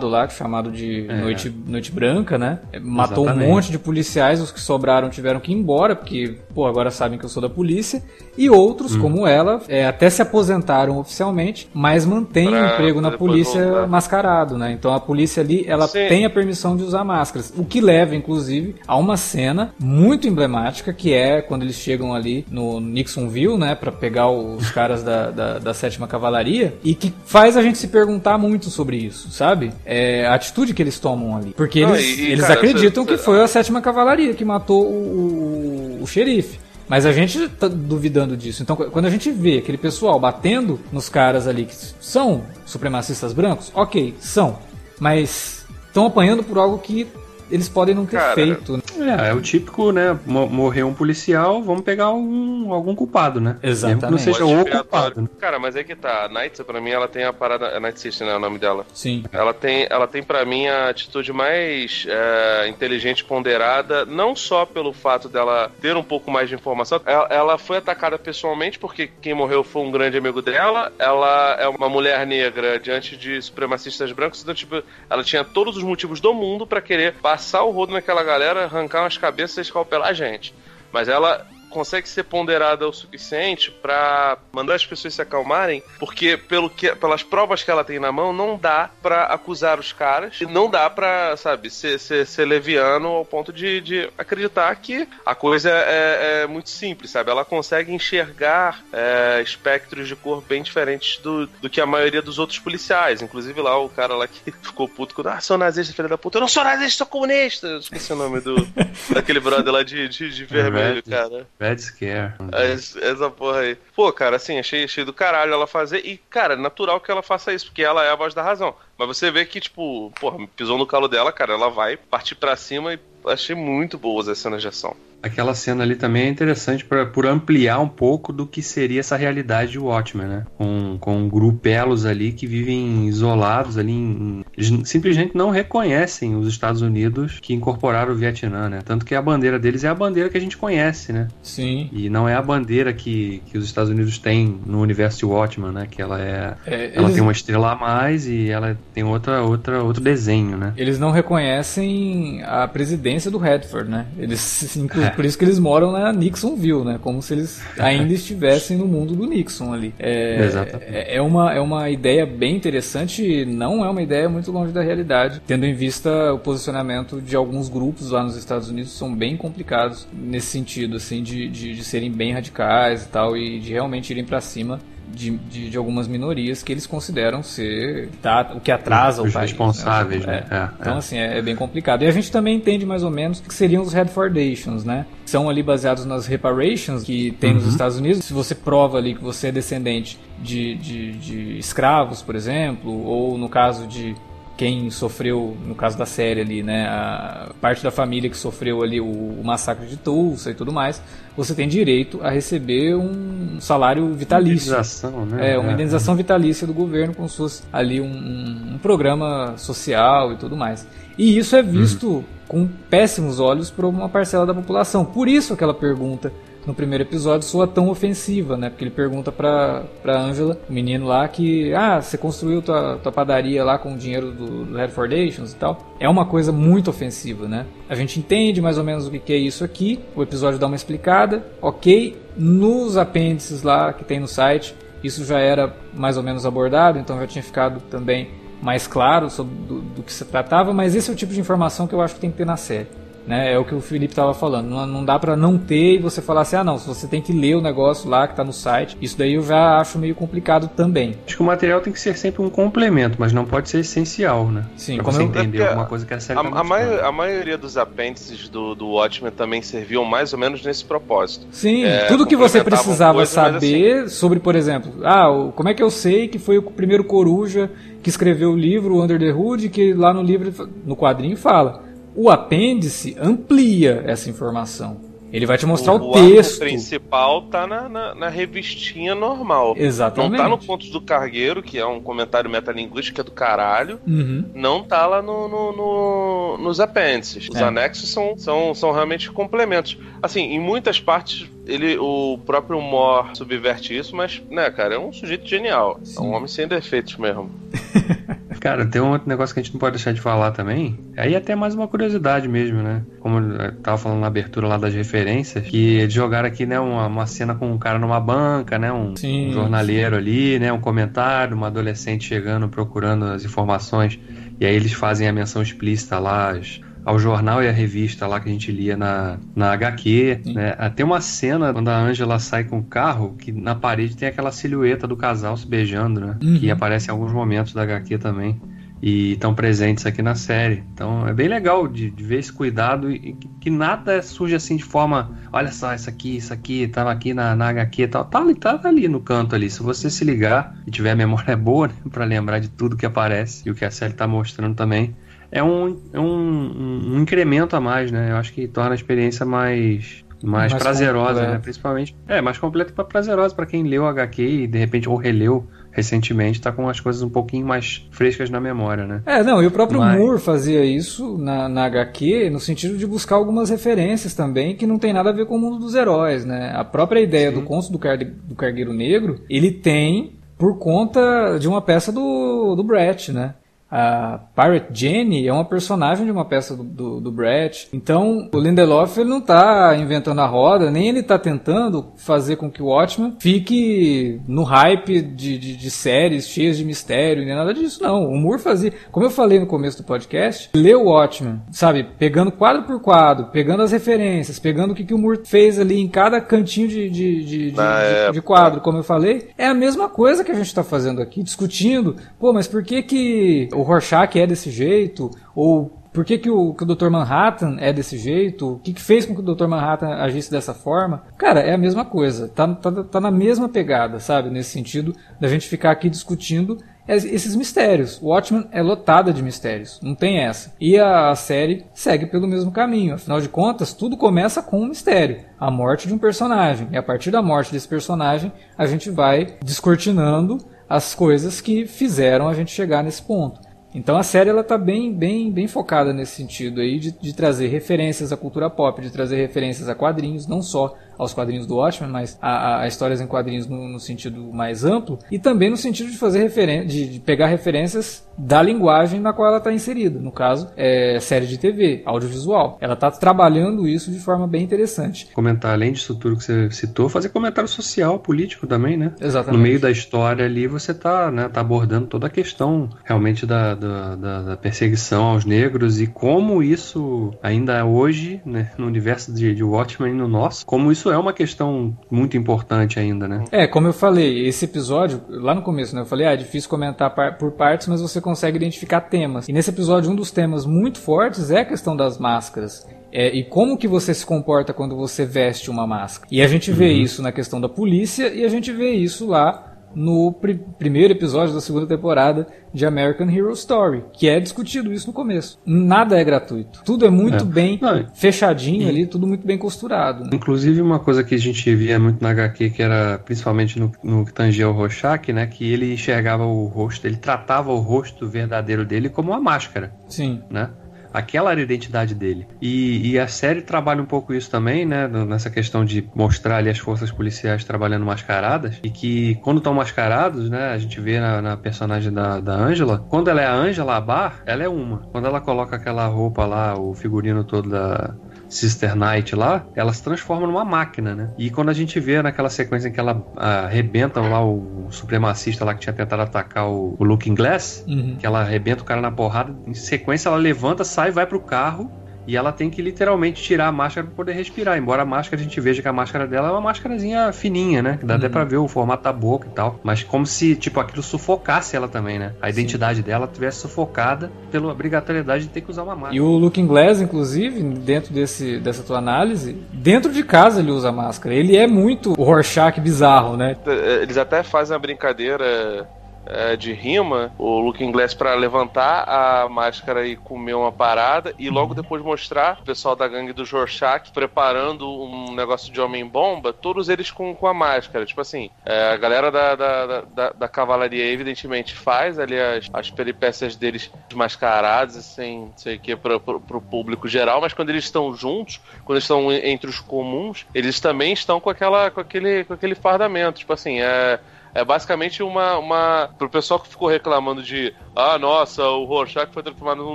sincronizado lá, chamado de É. Noite, Noite Branca, né? Matou Exatamente. um monte de policiais, os que sobraram tiveram que ir embora, porque, pô, agora sabem que eu sou da polícia. E outros, Hum. como ela, é, até se aposentaram oficialmente, mas mantêm o emprego na polícia voltar. mascarado, né? Então a polícia ali, ela Sim. tem a permissão de usar máscaras. O que leva, inclusive, a uma cena muito emblemática, que é quando eles chegam ali no Nixonville, né? Pra pegar os caras da, da, da sétima cavalaria, e que faz a gente se perguntar muito sobre isso, sabe? É, a atitude que eles tomam ali. Porque eles, e- e, eles cara, acreditam que foi a sétima cavalaria que matou o, o- o xerife. Mas a gente tá duvidando disso. Então, quando a gente vê aquele pessoal batendo nos caras ali que são supremacistas brancos, ok, são. Mas estão apanhando por algo que eles podem não ter Cara, feito. É, é o típico, né? mo- Morreu um policial, vamos pegar algum, algum culpado, né? Mesmo que não Exatamente. seja o culpado, né? Cara, mas é que tá. A Night, pra mim, ela tem a parada. É Night System, né? O nome dela. Sim. Ela tem, ela tem para mim a atitude mais é, inteligente ponderada, não só pelo fato dela ter um pouco mais de informação. Ela, ela foi atacada pessoalmente porque quem morreu foi um grande amigo dela. Ela é uma mulher negra diante de supremacistas brancos, então tipo, ela tinha todos os motivos do mundo pra querer passar o rodo naquela galera, arrancar umas cabeças e escalpelar a gente. Mas ela consegue ser ponderada o suficiente pra mandar as pessoas se acalmarem, porque pelo que, pelas provas que ela tem na mão, não dá pra acusar os caras e não dá pra, sabe, ser, ser, ser leviano ao ponto de, de acreditar que a coisa é, é muito simples, sabe? Ela consegue enxergar é, espectros de cor bem diferentes do, do que a maioria dos outros policiais. Inclusive lá o cara lá que ficou puto com, ah, sou nazista, filho da puta. Eu não sou nazista, sou comunista. Eu esqueci o nome do daquele brother lá de, de, de vermelho, Red. cara. Red Scare. Es- Essa porra aí. Pô, cara, assim, achei, achei do caralho ela fazer. E, cara, é natural que ela faça isso, porque ela é a voz da razão. Mas você vê que, tipo, porra, pisou no calo dela, cara, ela vai partir pra cima e achei muito boas as cenas de ação. Aquela cena ali também é interessante pra, por ampliar um pouco do que seria essa realidade de Watchmen, né? Com, com grupelos ali que vivem isolados ali em, eles simplesmente não reconhecem os Estados Unidos que incorporaram o Vietnã, né? Tanto que a bandeira deles é a bandeira que a gente conhece, né? Sim. E não é a bandeira que, que os Estados Unidos têm no universo de Watchmen, né? Que ela é. É, Ela eles, tem uma estrela a mais e ela tem outra, outra, outro desenho, né? eles não reconhecem a presidência do Redford, né? Eles, inclu- É. Por isso que eles moram na Nixonville, né? Como se eles ainda estivessem no mundo do Nixon ali. É, Exatamente. é, é uma, é uma ideia bem interessante e não é uma ideia muito longe da realidade, tendo em vista o posicionamento de alguns grupos lá nos Estados Unidos são bem complicados nesse sentido, assim, de, de, de serem bem radicais e tal, e de realmente irem pra cima de, de, de algumas minorias que eles consideram ser tá, o que atrasa Os o país. responsáveis, né? né? É, Então, é. assim, é, é bem complicado. E a gente também entende mais ou menos o que seriam os Redfordations, né? São ali baseados nas reparations que tem Uhum. nos Estados Unidos. Se você prova ali que você é descendente de, de, de escravos, por exemplo, ou no caso de quem sofreu, no caso da série ali, né, a parte da família que sofreu ali o, o massacre de Tulsa e tudo mais, você tem direito a receber um salário vitalício. Indenização, né? É, uma indenização vitalícia do governo, como se fosse ali um, um- um programa social e tudo mais. E isso é visto com péssimos olhos por uma parcela da população. Por isso aquela pergunta no primeiro episódio soa tão ofensiva, né? Porque ele pergunta pra, pra Angela, o menino lá, que ah, você construiu tua, tua padaria lá com o dinheiro do, do Redfordations e tal. É uma coisa muito ofensiva, né? A gente entende mais ou menos o que que é isso aqui, o episódio dá uma explicada, ok. Nos apêndices lá que tem no site, isso já era mais ou menos abordado, então já tinha ficado também mais claro sobre do, do que se tratava, mas esse é o tipo de informação que eu acho que tem que ter na série. Né? É o que o Felipe estava falando. Não, não dá para não ter e você falar assim, ah não, você tem que ler o negócio lá que está no site. Isso daí eu já acho meio complicado também. Acho que o material tem que ser sempre um complemento, mas não pode ser essencial, né? Sim, pra como você eu- entender É alguma coisa que a série A, tá a, mai- a maioria dos apêndices do, do Watchmen também serviam mais ou menos nesse propósito. Sim, É, tudo que você precisava coisas, mas saber sobre, por exemplo, ah, o- como é que eu sei que foi o primeiro coruja que escreveu o livro Under the Hood, que lá no livro, no quadrinho fala. O apêndice amplia essa informação. Ele vai te mostrar o, o texto. principal tá na, na, na revistinha normal. Exatamente. Não tá no Contos do Cargueiro, que é um comentário metalinguístico que é do caralho. Uhum. Não tá lá no, no- no- nos apêndices. Os É. anexos são, são, são realmente complementos. Assim, em muitas partes ele, o próprio Moore subverte isso, mas, né, cara, é um sujeito genial. É um homem sem defeitos mesmo. Cara, tem um outro negócio que a gente não pode deixar de falar também. Aí até mais uma curiosidade mesmo, né? Como eu tava falando na abertura lá das referências, que eles jogaram aqui, né, uma, uma cena com um cara numa banca, né? Um, Sim, um jornaleiro ali, né? Um comentário, uma adolescente chegando procurando as informações. E aí eles fazem a menção explícita lá as- ao jornal e à revista lá que a gente lia na, na HQ, né? Ah, Tem uma cena quando a Angela sai com o carro que na parede tem aquela silhueta do casal se beijando, né? Uhum. Que aparece em alguns momentos da HQ também. E estão presentes aqui na série. Então é bem legal de, de ver esse cuidado e, que, que nada surge assim de forma. Olha só, isso aqui, isso aqui, tava aqui na, na HQ e tal. Tá ali, tá ali no canto ali. Se você se ligar e tiver a memória boa, né, pra lembrar de tudo que aparece e o que a série tá mostrando também, é um, é um, um- incremento a mais, né? Eu acho que torna a experiência mais. Mais, Mais prazerosa, né? Principalmente. É, mais completa e prazerosa pra quem leu o HQ e de repente ou releu recentemente, tá com as coisas um pouquinho mais frescas na memória, né? É, não, e o próprio Mas- Moore fazia isso na, na HQ no sentido de buscar algumas referências também que não tem nada a ver com o mundo dos heróis, né? A própria ideia do conto do, Car do Cargueiro Negro, ele tem por conta de uma peça do, do Brett, né? A Pirate Jenny é uma personagem de uma peça do, do, do Brett. Então, o Lindelof ele não está inventando a roda, nem ele está tentando fazer com que o Watchmen fique no hype de, de, de séries cheias de mistério, nem nada disso, não. O Moore fazia, como eu falei no começo do podcast, ler o Watchmen, sabe, pegando quadro por quadro, pegando as referências, pegando o que, que o Moore fez ali em cada cantinho de, de, de, de, de quadro, como eu falei, é a mesma coisa que a gente está fazendo aqui, discutindo, pô, mas por que que o Rorschach é desse jeito? Ou por que, que, o, que o Dr. Manhattan é desse jeito? O que, que fez com que o Dr. Manhattan agisse dessa forma? Cara, é a mesma coisa. Tá, tá, tá na mesma pegada, sabe? Nesse sentido da gente ficar aqui discutindo es- esses mistérios. O Watchmen é lotada de mistérios. Não tem essa. E a série segue pelo mesmo caminho. Afinal de contas, tudo começa com um mistério. A morte de um personagem. E a partir da morte desse personagem, a gente vai descortinando as coisas que fizeram a gente chegar nesse ponto. Então a série ela tá bem, bem, bem focada nesse sentido aí de, de trazer referências à cultura pop, de trazer referências a quadrinhos, não só aos quadrinhos do Watchmen, mas a, a- a histórias em quadrinhos no, no sentido mais amplo e também no sentido de fazer referen de, de pegar referências da linguagem na qual ela está inserida. No caso, é série de TV, audiovisual. Ela está trabalhando isso de forma bem interessante. Comentar, além disso tudo que você citou, fazer comentário social, político também, né? Exatamente. No meio da história ali, você tá, né, tá abordando toda a questão realmente da, da, da- da perseguição aos negros e como isso ainda hoje, né, no universo de, de Watchmen e no nosso, como isso é uma questão muito importante ainda, né? É, como eu falei, esse episódio, lá no começo, né, eu falei, ah, é difícil comentar por partes, mas você consegue identificar temas. E nesse episódio, um dos temas muito fortes é a questão das máscaras. É, e como que você se comporta quando você veste uma máscara. E a gente vê isso na questão da polícia e a gente vê isso lá no pri- primeiro episódio da segunda temporada de American Hero Story, que é discutido isso no começo. Nada é gratuito. Tudo é muito É. bem Não, fechadinho ali, tudo muito bem costurado. né? Inclusive, uma coisa que a gente via muito na HQ, que era principalmente no, no que tangia o Rorschach, né? Que ele enxergava o rosto, ele tratava o rosto verdadeiro dele como uma máscara. Sim. né? Aquela era a identidade dele. E, e a série trabalha um pouco isso também, né? Nessa questão de mostrar ali as forças policiais trabalhando mascaradas. E que quando estão mascarados, né? A gente vê na, na personagem da, da Angela. Quando ela é a Angela Bar, ela é uma. Quando ela coloca aquela roupa lá, o figurino todo da, Sister Knight lá, ela se transforma numa máquina, né? E quando a gente vê naquela sequência em que ela arrebenta lá o supremacista lá que tinha tentado atacar o, o Looking Glass, uhum. que ela arrebenta o cara na porrada, em sequência ela levanta, sai, vai pro carro e ela tem que literalmente tirar a máscara para poder respirar. Embora a máscara a gente veja que a máscara dela é uma máscarazinha fininha, né? Que dá uhum. até pra ver o formato da boca e tal. Mas como se, tipo, aquilo sufocasse ela também, né? A identidade Sim. dela tivesse sufocada pela obrigatoriedade de ter que usar uma máscara. E o Looking Glass, inclusive, dentro desse, dessa tua análise, dentro de casa ele usa máscara. Ele é muito o Rorschach bizarro, né? Eles até fazem a brincadeira é, de rima, o Looking Glass para levantar a máscara e comer uma parada e logo depois mostrar o pessoal da gangue do Rorschach preparando um negócio de homem-bomba, todos eles com, com a máscara. Tipo assim, é, a galera da, da, da, da, cavalaria evidentemente faz ali as, as peripécias deles mascarados sem sei o que pro, pro público geral, mas quando eles estão juntos, quando eles estão entre os comuns, eles também estão com aquela com aquele, com aquele fardamento. Tipo assim, é é basicamente uma, uma. Pro pessoal que ficou reclamando de. Ah, nossa, o Rorschach foi transformado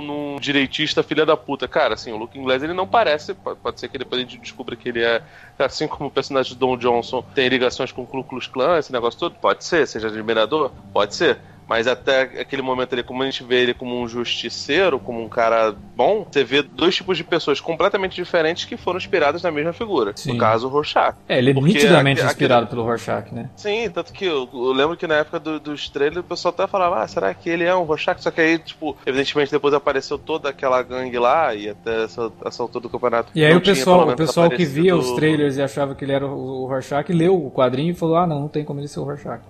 num, direitista filha da puta. Cara, assim, o Luke Inglês ele não parece. Pode, pode ser que depois a gente descubra que ele é. Assim como o personagem de Don Johnson tem ligações com o Ku Klux Klan, esse negócio todo. Pode ser, seja admirador? Pode ser. Mas até aquele momento ali, como a gente vê ele como um justiceiro, como um cara bom, você vê dois tipos de pessoas completamente diferentes que foram inspiradas na mesma figura. Sim. No caso, o Rorschach. É, ele é Porque nitidamente aquele, inspirado pelo Rorschach, né? Sim, tanto que eu, eu lembro que na época do, dos trailers o pessoal até falava, ah, será que ele é um Rorschach? Só que aí, tipo, evidentemente depois apareceu toda aquela gangue lá e até essa, essa altura do campeonato. E aí o pessoal, o pessoal que via os trailers e achava que ele era o, o Rorschach leu o quadrinho e falou, ah, não, não tem como ele ser o Rorschach.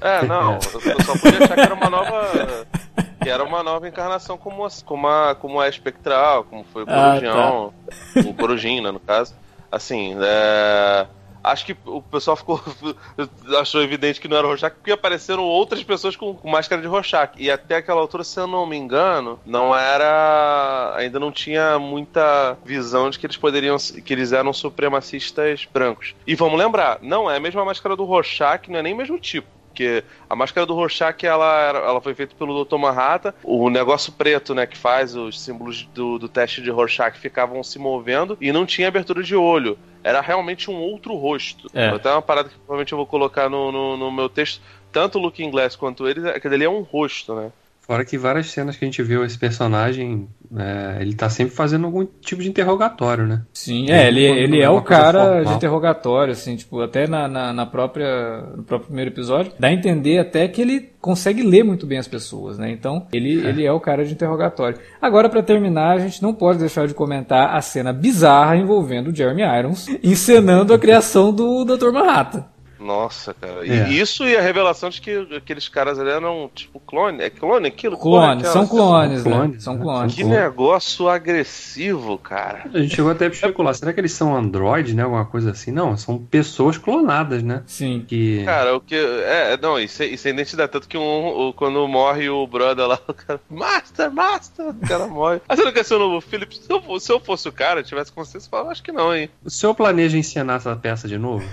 É, não, eu só podia achar que era uma nova. Que era uma nova encarnação como a, como a, como a espectral, como foi o Corujão, ah, tá. o Corujina, no caso. Assim, é acho que o pessoal ficou achou evidente que não era Rorschach porque apareceram outras pessoas com, com, máscara de Rorschach e até aquela altura, se eu não me engano, não era ainda não tinha muita visão de que eles poderiam que eles eram supremacistas brancos. E vamos lembrar, não é a mesma máscara do Rorschach, não é nem o mesmo tipo porque a máscara do Rorschach ela, ela foi feita pelo Dr. Manhattan. O negócio preto, né, que faz os símbolos do, do teste de Rorschach ficavam se movendo e não tinha abertura de olho. Era realmente um outro rosto. É. Até uma parada que provavelmente eu vou colocar no, no, no meu texto. Tanto o Looking Glass quanto ele, aquele ali é um rosto, né? Fora que várias cenas que a gente viu esse personagem, é, ele tá sempre fazendo algum tipo de interrogatório, né? Sim, é, ele, ele é o cara formal. de interrogatório, assim, tipo, até na, na, na, própria, no próprio primeiro episódio, dá a entender até que ele consegue ler muito bem as pessoas, né? Então, ele é, ele é o cara de interrogatório. Agora, para terminar, a gente não pode deixar de comentar a cena bizarra envolvendo o Jeremy Irons encenando a criação do Dr. Manhattan. Nossa, cara. É. E isso e a revelação de que aqueles caras ali eram tipo clone. É clone aquilo? Clone, clone são clones, né? Clone, são clones. Que negócio agressivo, cara. A gente chegou até a especular. Será que eles são android, né? Alguma coisa assim? Não, são pessoas clonadas, né? Sim. Que... Cara, o que. É, não, isso é, isso é identidade. Tanto que um, o, quando morre o brother lá, o cara. Master, Master! O cara morre. Mas você não quer ser o novo Philip? Se eu, se eu fosse o cara, tivesse consciência, eu falava, acho que não, hein? O senhor planeja encenar essa peça de novo?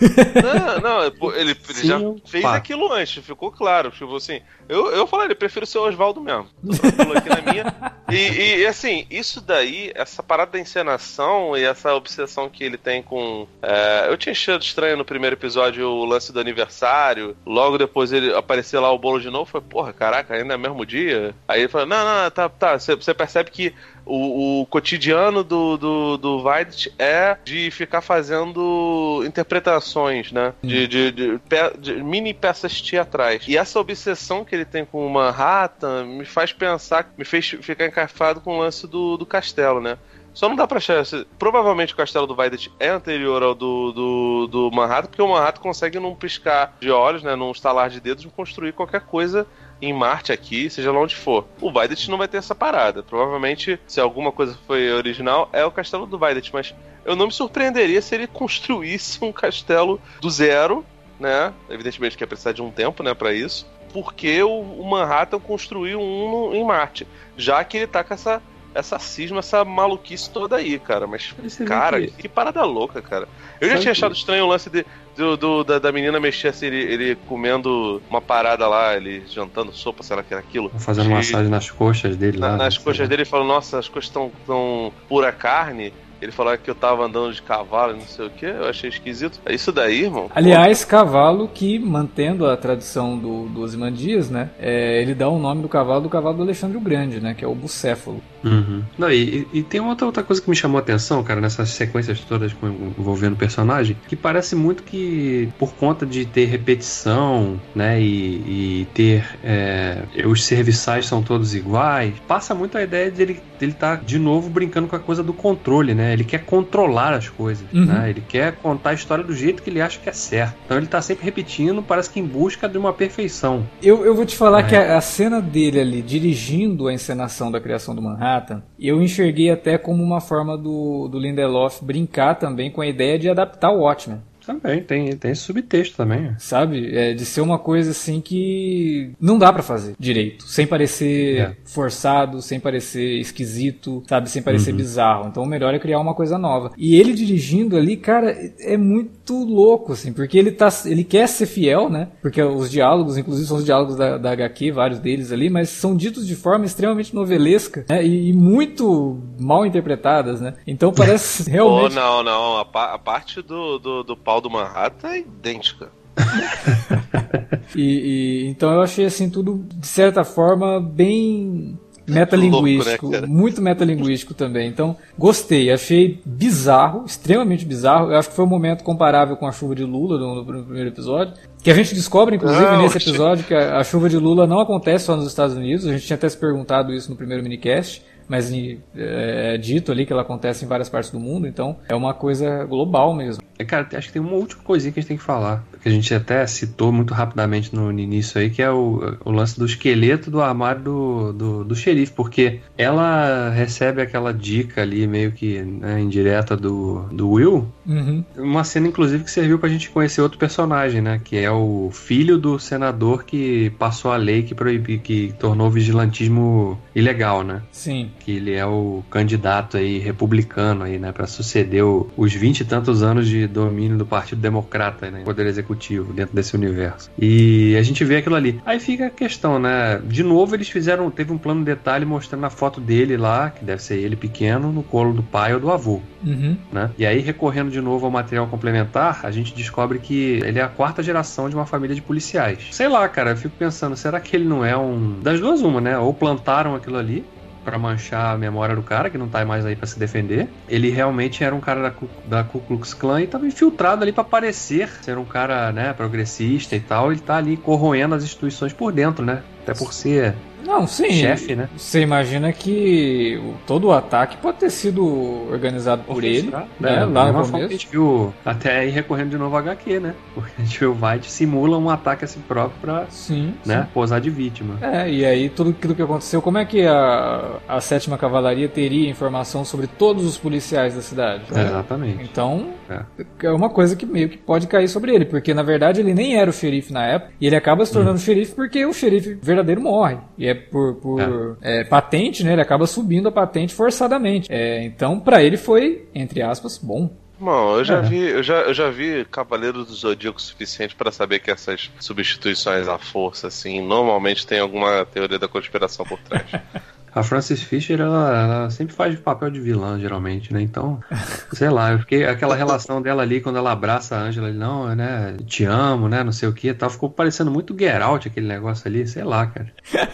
não, não, ele, ele já fez pá. aquilo antes, ficou claro. Tipo assim, eu, eu falei, ele prefiro ser o Oswaldo mesmo. aqui na minha. E, e, assim, isso daí, essa parada da encenação e essa obsessão que ele tem com. É, eu tinha achado estranho no primeiro episódio o lance do aniversário. Logo depois ele apareceu lá o bolo de novo. Foi, porra, caraca, ainda é mesmo dia? Aí ele falou: não, não, tá, tá. Você percebe que o, o, cotidiano do, do, do Veidt é de ficar fazendo interpretações, né? De, de, de, de, mini peças teatrais. E essa obsessão que ele tem com o Manhattan me faz pensar, me fez ficar encarfado com o lance do, do castelo, né? Só não dá pra achar. Provavelmente o castelo do Vaidet é anterior ao do, do, do Manhattan, porque o Manhattan consegue, num piscar de olhos, né, num estalar de dedos, construir qualquer coisa em Marte aqui, seja lá onde for. O Vaidet não vai ter essa parada. Provavelmente, se alguma coisa foi original, é o castelo do Vaidet, mas eu não me surpreenderia se ele construísse um castelo do zero, né? Evidentemente que ia precisar de um tempo, né, para isso. Porque o Manhattan construiu um em Marte, já que ele tá com essa essa cisma, essa maluquice toda aí, cara. Mas, cara, que... que... parada louca, cara. Eu já tinha achado estranho o lance de, do, do da, da, menina mexer assim, ele, ele, comendo uma parada lá, ele jantando sopa, será que era aquilo? Fazendo massagem nas coxas dele na, lá. Nas coxas dele, ele falou, nossa, as coxas estão tão pura carne. ele falou que eu tava andando de cavalo, não sei o que, eu achei esquisito. É isso daí, irmão? Aliás, cavalo que, mantendo a tradição do, do Osimandias, né? É, ele dá o nome do cavalo do cavalo do Alexandre o Grande, né? Que é o bucéfalo. Uhum. Não, e, e, tem outra, outra coisa que me chamou a atenção, cara, nessas sequências todas envolvendo o personagem, que parece muito que por conta de ter repetição, né, e, e ter é, os serviçais são todos iguais, passa muito a ideia de ele ele tá de novo brincando com a coisa do controle, né? Ele quer controlar as coisas, uhum. né? Ele quer contar a história do jeito que ele acha que é certo. Então ele tá sempre repetindo, parece que em busca de uma perfeição. Eu, eu vou te falar é. que a, a, cena dele ali dirigindo a encenação da criação do Manhattan, eu enxerguei até como uma forma do, do Lindelof brincar também com a ideia de adaptar o Watchmen. Também, tem, tem esse subtexto também. Sabe? É, de ser uma coisa assim que não dá para fazer direito. Sem parecer é. forçado, sem parecer esquisito, sabe? Sem parecer uhum. bizarro. Então o melhor é criar uma coisa nova. E ele dirigindo ali, cara, é muito louco, assim, porque ele tá. Ele quer ser fiel, né? Porque os diálogos, inclusive, são os diálogos da, da HQ, vários deles ali, mas são ditos de forma extremamente novelesca, né? E, e muito mal interpretadas, né? Então parece realmente. Oh, não, não. A, pa a parte do, do, do pau do Manhattan é idêntica. e, e, então eu achei assim tudo de certa forma bem metalinguístico, Louco, né, muito metalinguístico também. Então, gostei, achei bizarro, extremamente bizarro. Eu acho que foi um momento comparável com a chuva de Lula no, no primeiro episódio. Que a gente descobre, inclusive, não, nesse episódio, que a, a, chuva de Lula não acontece só nos Estados Unidos. A gente tinha até se perguntado isso no primeiro minicast mas é, é dito ali que ela acontece em várias partes do mundo, então é uma coisa global mesmo. É, cara, acho que tem uma última coisinha que a gente tem que falar, que a gente até citou muito rapidamente no, início aí, que é o, o lance do esqueleto do armário do, do, do, xerife, porque ela recebe aquela dica ali, meio que né, indireta do, do Will, uhum. uma cena inclusive que serviu pra gente conhecer outro personagem, né, que é o filho do senador que passou a lei que proibiu, que tornou o vigilantismo ilegal, né? Sim que ele é o candidato aí republicano aí, né, para suceder o, os vinte e tantos anos de domínio do Partido Democrata, né, poder executivo dentro desse universo. E a gente vê aquilo ali. Aí fica a questão, né? De novo eles fizeram, teve um plano de detalhe mostrando a foto dele lá, que deve ser ele pequeno, no colo do pai ou do avô, uhum. né? E aí recorrendo de novo ao material complementar, a gente descobre que ele é a quarta geração de uma família de policiais. Sei lá, cara, eu fico pensando, será que ele não é um das duas uma, né? Ou plantaram aquilo ali para manchar a memória do cara, que não tá mais aí para se defender. Ele realmente era um cara da, da Ku Klux Klan e tava infiltrado ali para parecer ser um cara, né, progressista e tal. Ele tá ali corroendo as instituições por dentro, né? Até por ser não, sim. Chefe, né? Você imagina que todo o ataque pode ter sido organizado por ele, né? É, lá no começo. A gente viu até aí recorrendo de novo a HQ, né? Porque a gente viu o White simula um ataque a si próprio pra sim, né, sim. posar de vítima. É, e aí tudo aquilo que aconteceu, como é que a, a sétima cavalaria teria informação sobre todos os policiais da cidade? É, exatamente. Então, é. é. uma coisa que meio que pode cair sobre ele, porque na verdade ele nem era o xerife na época, e ele acaba se tornando hum. xerife porque o xerife verdadeiro morre. E é por, por é. É, patente, né? Ele acaba subindo a patente forçadamente. É, então, para ele foi, entre aspas, bom. Bom, eu já é. vi, eu já, eu já vi Cavaleiro do Zodíaco suficiente para saber que essas substituições à força, assim, normalmente tem alguma teoria da conspiração por trás. A Frances Fisher, ela, ela, sempre faz papel de vilã, geralmente, né? Então, sei lá, eu fiquei. Aquela relação dela ali, quando ela abraça a Angela, não, né? Te amo, né? Não sei o que tal. Ficou parecendo muito Get Out, aquele negócio ali, sei lá, cara.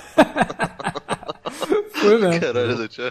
Foi mesmo. Caralho, eu te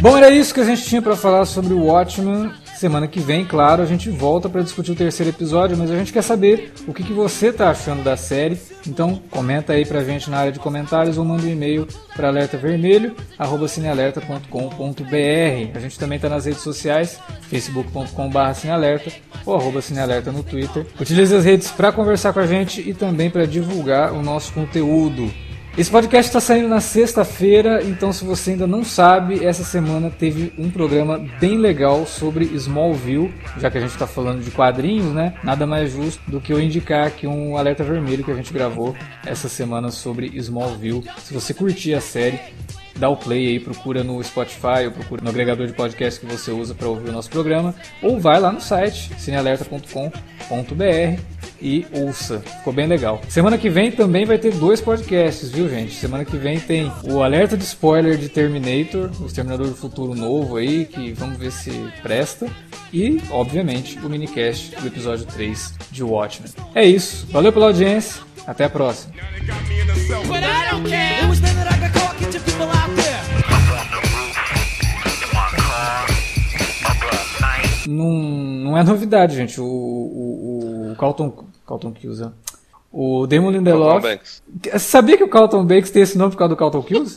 Bom, era isso que a gente tinha para falar sobre o Watchmen. Semana que vem, claro, a gente volta para discutir o terceiro episódio, mas a gente quer saber o que, que você tá achando da série. Então, comenta aí pra gente na área de comentários ou manda um e-mail para alertavermelho@cinealerta.com.br. A gente também tá nas redes sociais, facebook.com/cinealerta ou arroba cinealerta no Twitter. Utilize as redes para conversar com a gente e também para divulgar o nosso conteúdo. Esse podcast está saindo na sexta-feira, então se você ainda não sabe, essa semana teve um programa bem legal sobre Smallville, já que a gente está falando de quadrinhos, né? Nada mais justo do que eu indicar aqui um alerta vermelho que a gente gravou essa semana sobre Smallville. Se você curtir a série, dá o play aí, procura no Spotify ou procura no agregador de podcast que você usa para ouvir o nosso programa, ou vai lá no site cinealerta.com.br e ouça. Ficou bem legal. Semana que vem também vai ter dois podcasts, viu, gente? Semana que vem tem o alerta de spoiler de Terminator, o Exterminador do Futuro novo aí, que vamos ver se presta. E, obviamente, o minicast do episódio 3 de Watchmen. É isso. Valeu pela audiência. Até a próxima. Não, não é novidade, gente. O, o, o Carlton, Carlton Kills, ó. O Damon Lindelof. Banks. Sabia que o Carlton Banks tem esse nome por causa do Carlton Kills?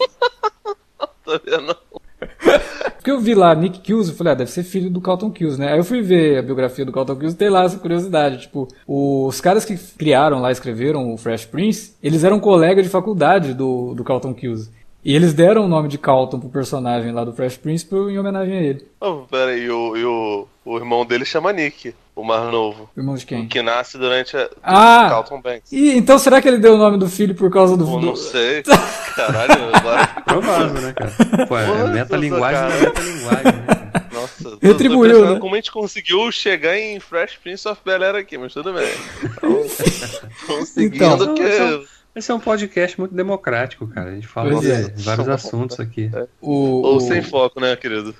Vendo? Porque eu vi lá Nick Kills e falei, ah, deve ser filho do Carlton Kills, né? Aí eu fui ver a biografia do Carlton Kills e tem lá essa curiosidade. Tipo, os caras que criaram lá, escreveram o Fresh Prince, eles eram colegas de faculdade do, do Carlton Kills. E eles deram o nome de Carlton pro personagem lá do Fresh Prince em homenagem a ele. Oh, pera aí, o, e o, o irmão dele chama Nick, o mais novo. Irmão de quem? Que nasce durante a. Ah! Carlton Banks. E, então será que ele deu o nome do filho por causa do. Pô, do- não sei. Caralho, agora. Provável, né, cara? Pô, é metalinguagem da metalinguagem, né? Nossa, Retribuiu, né? como a gente conseguiu chegar em Fresh Prince of Bel Air aqui, mas tudo bem. Então, conseguindo Então. que. Esse é um podcast muito democrático, cara. A gente fala Pois de é. vários assuntos aqui. o, Ou o- sem foco, né, querido?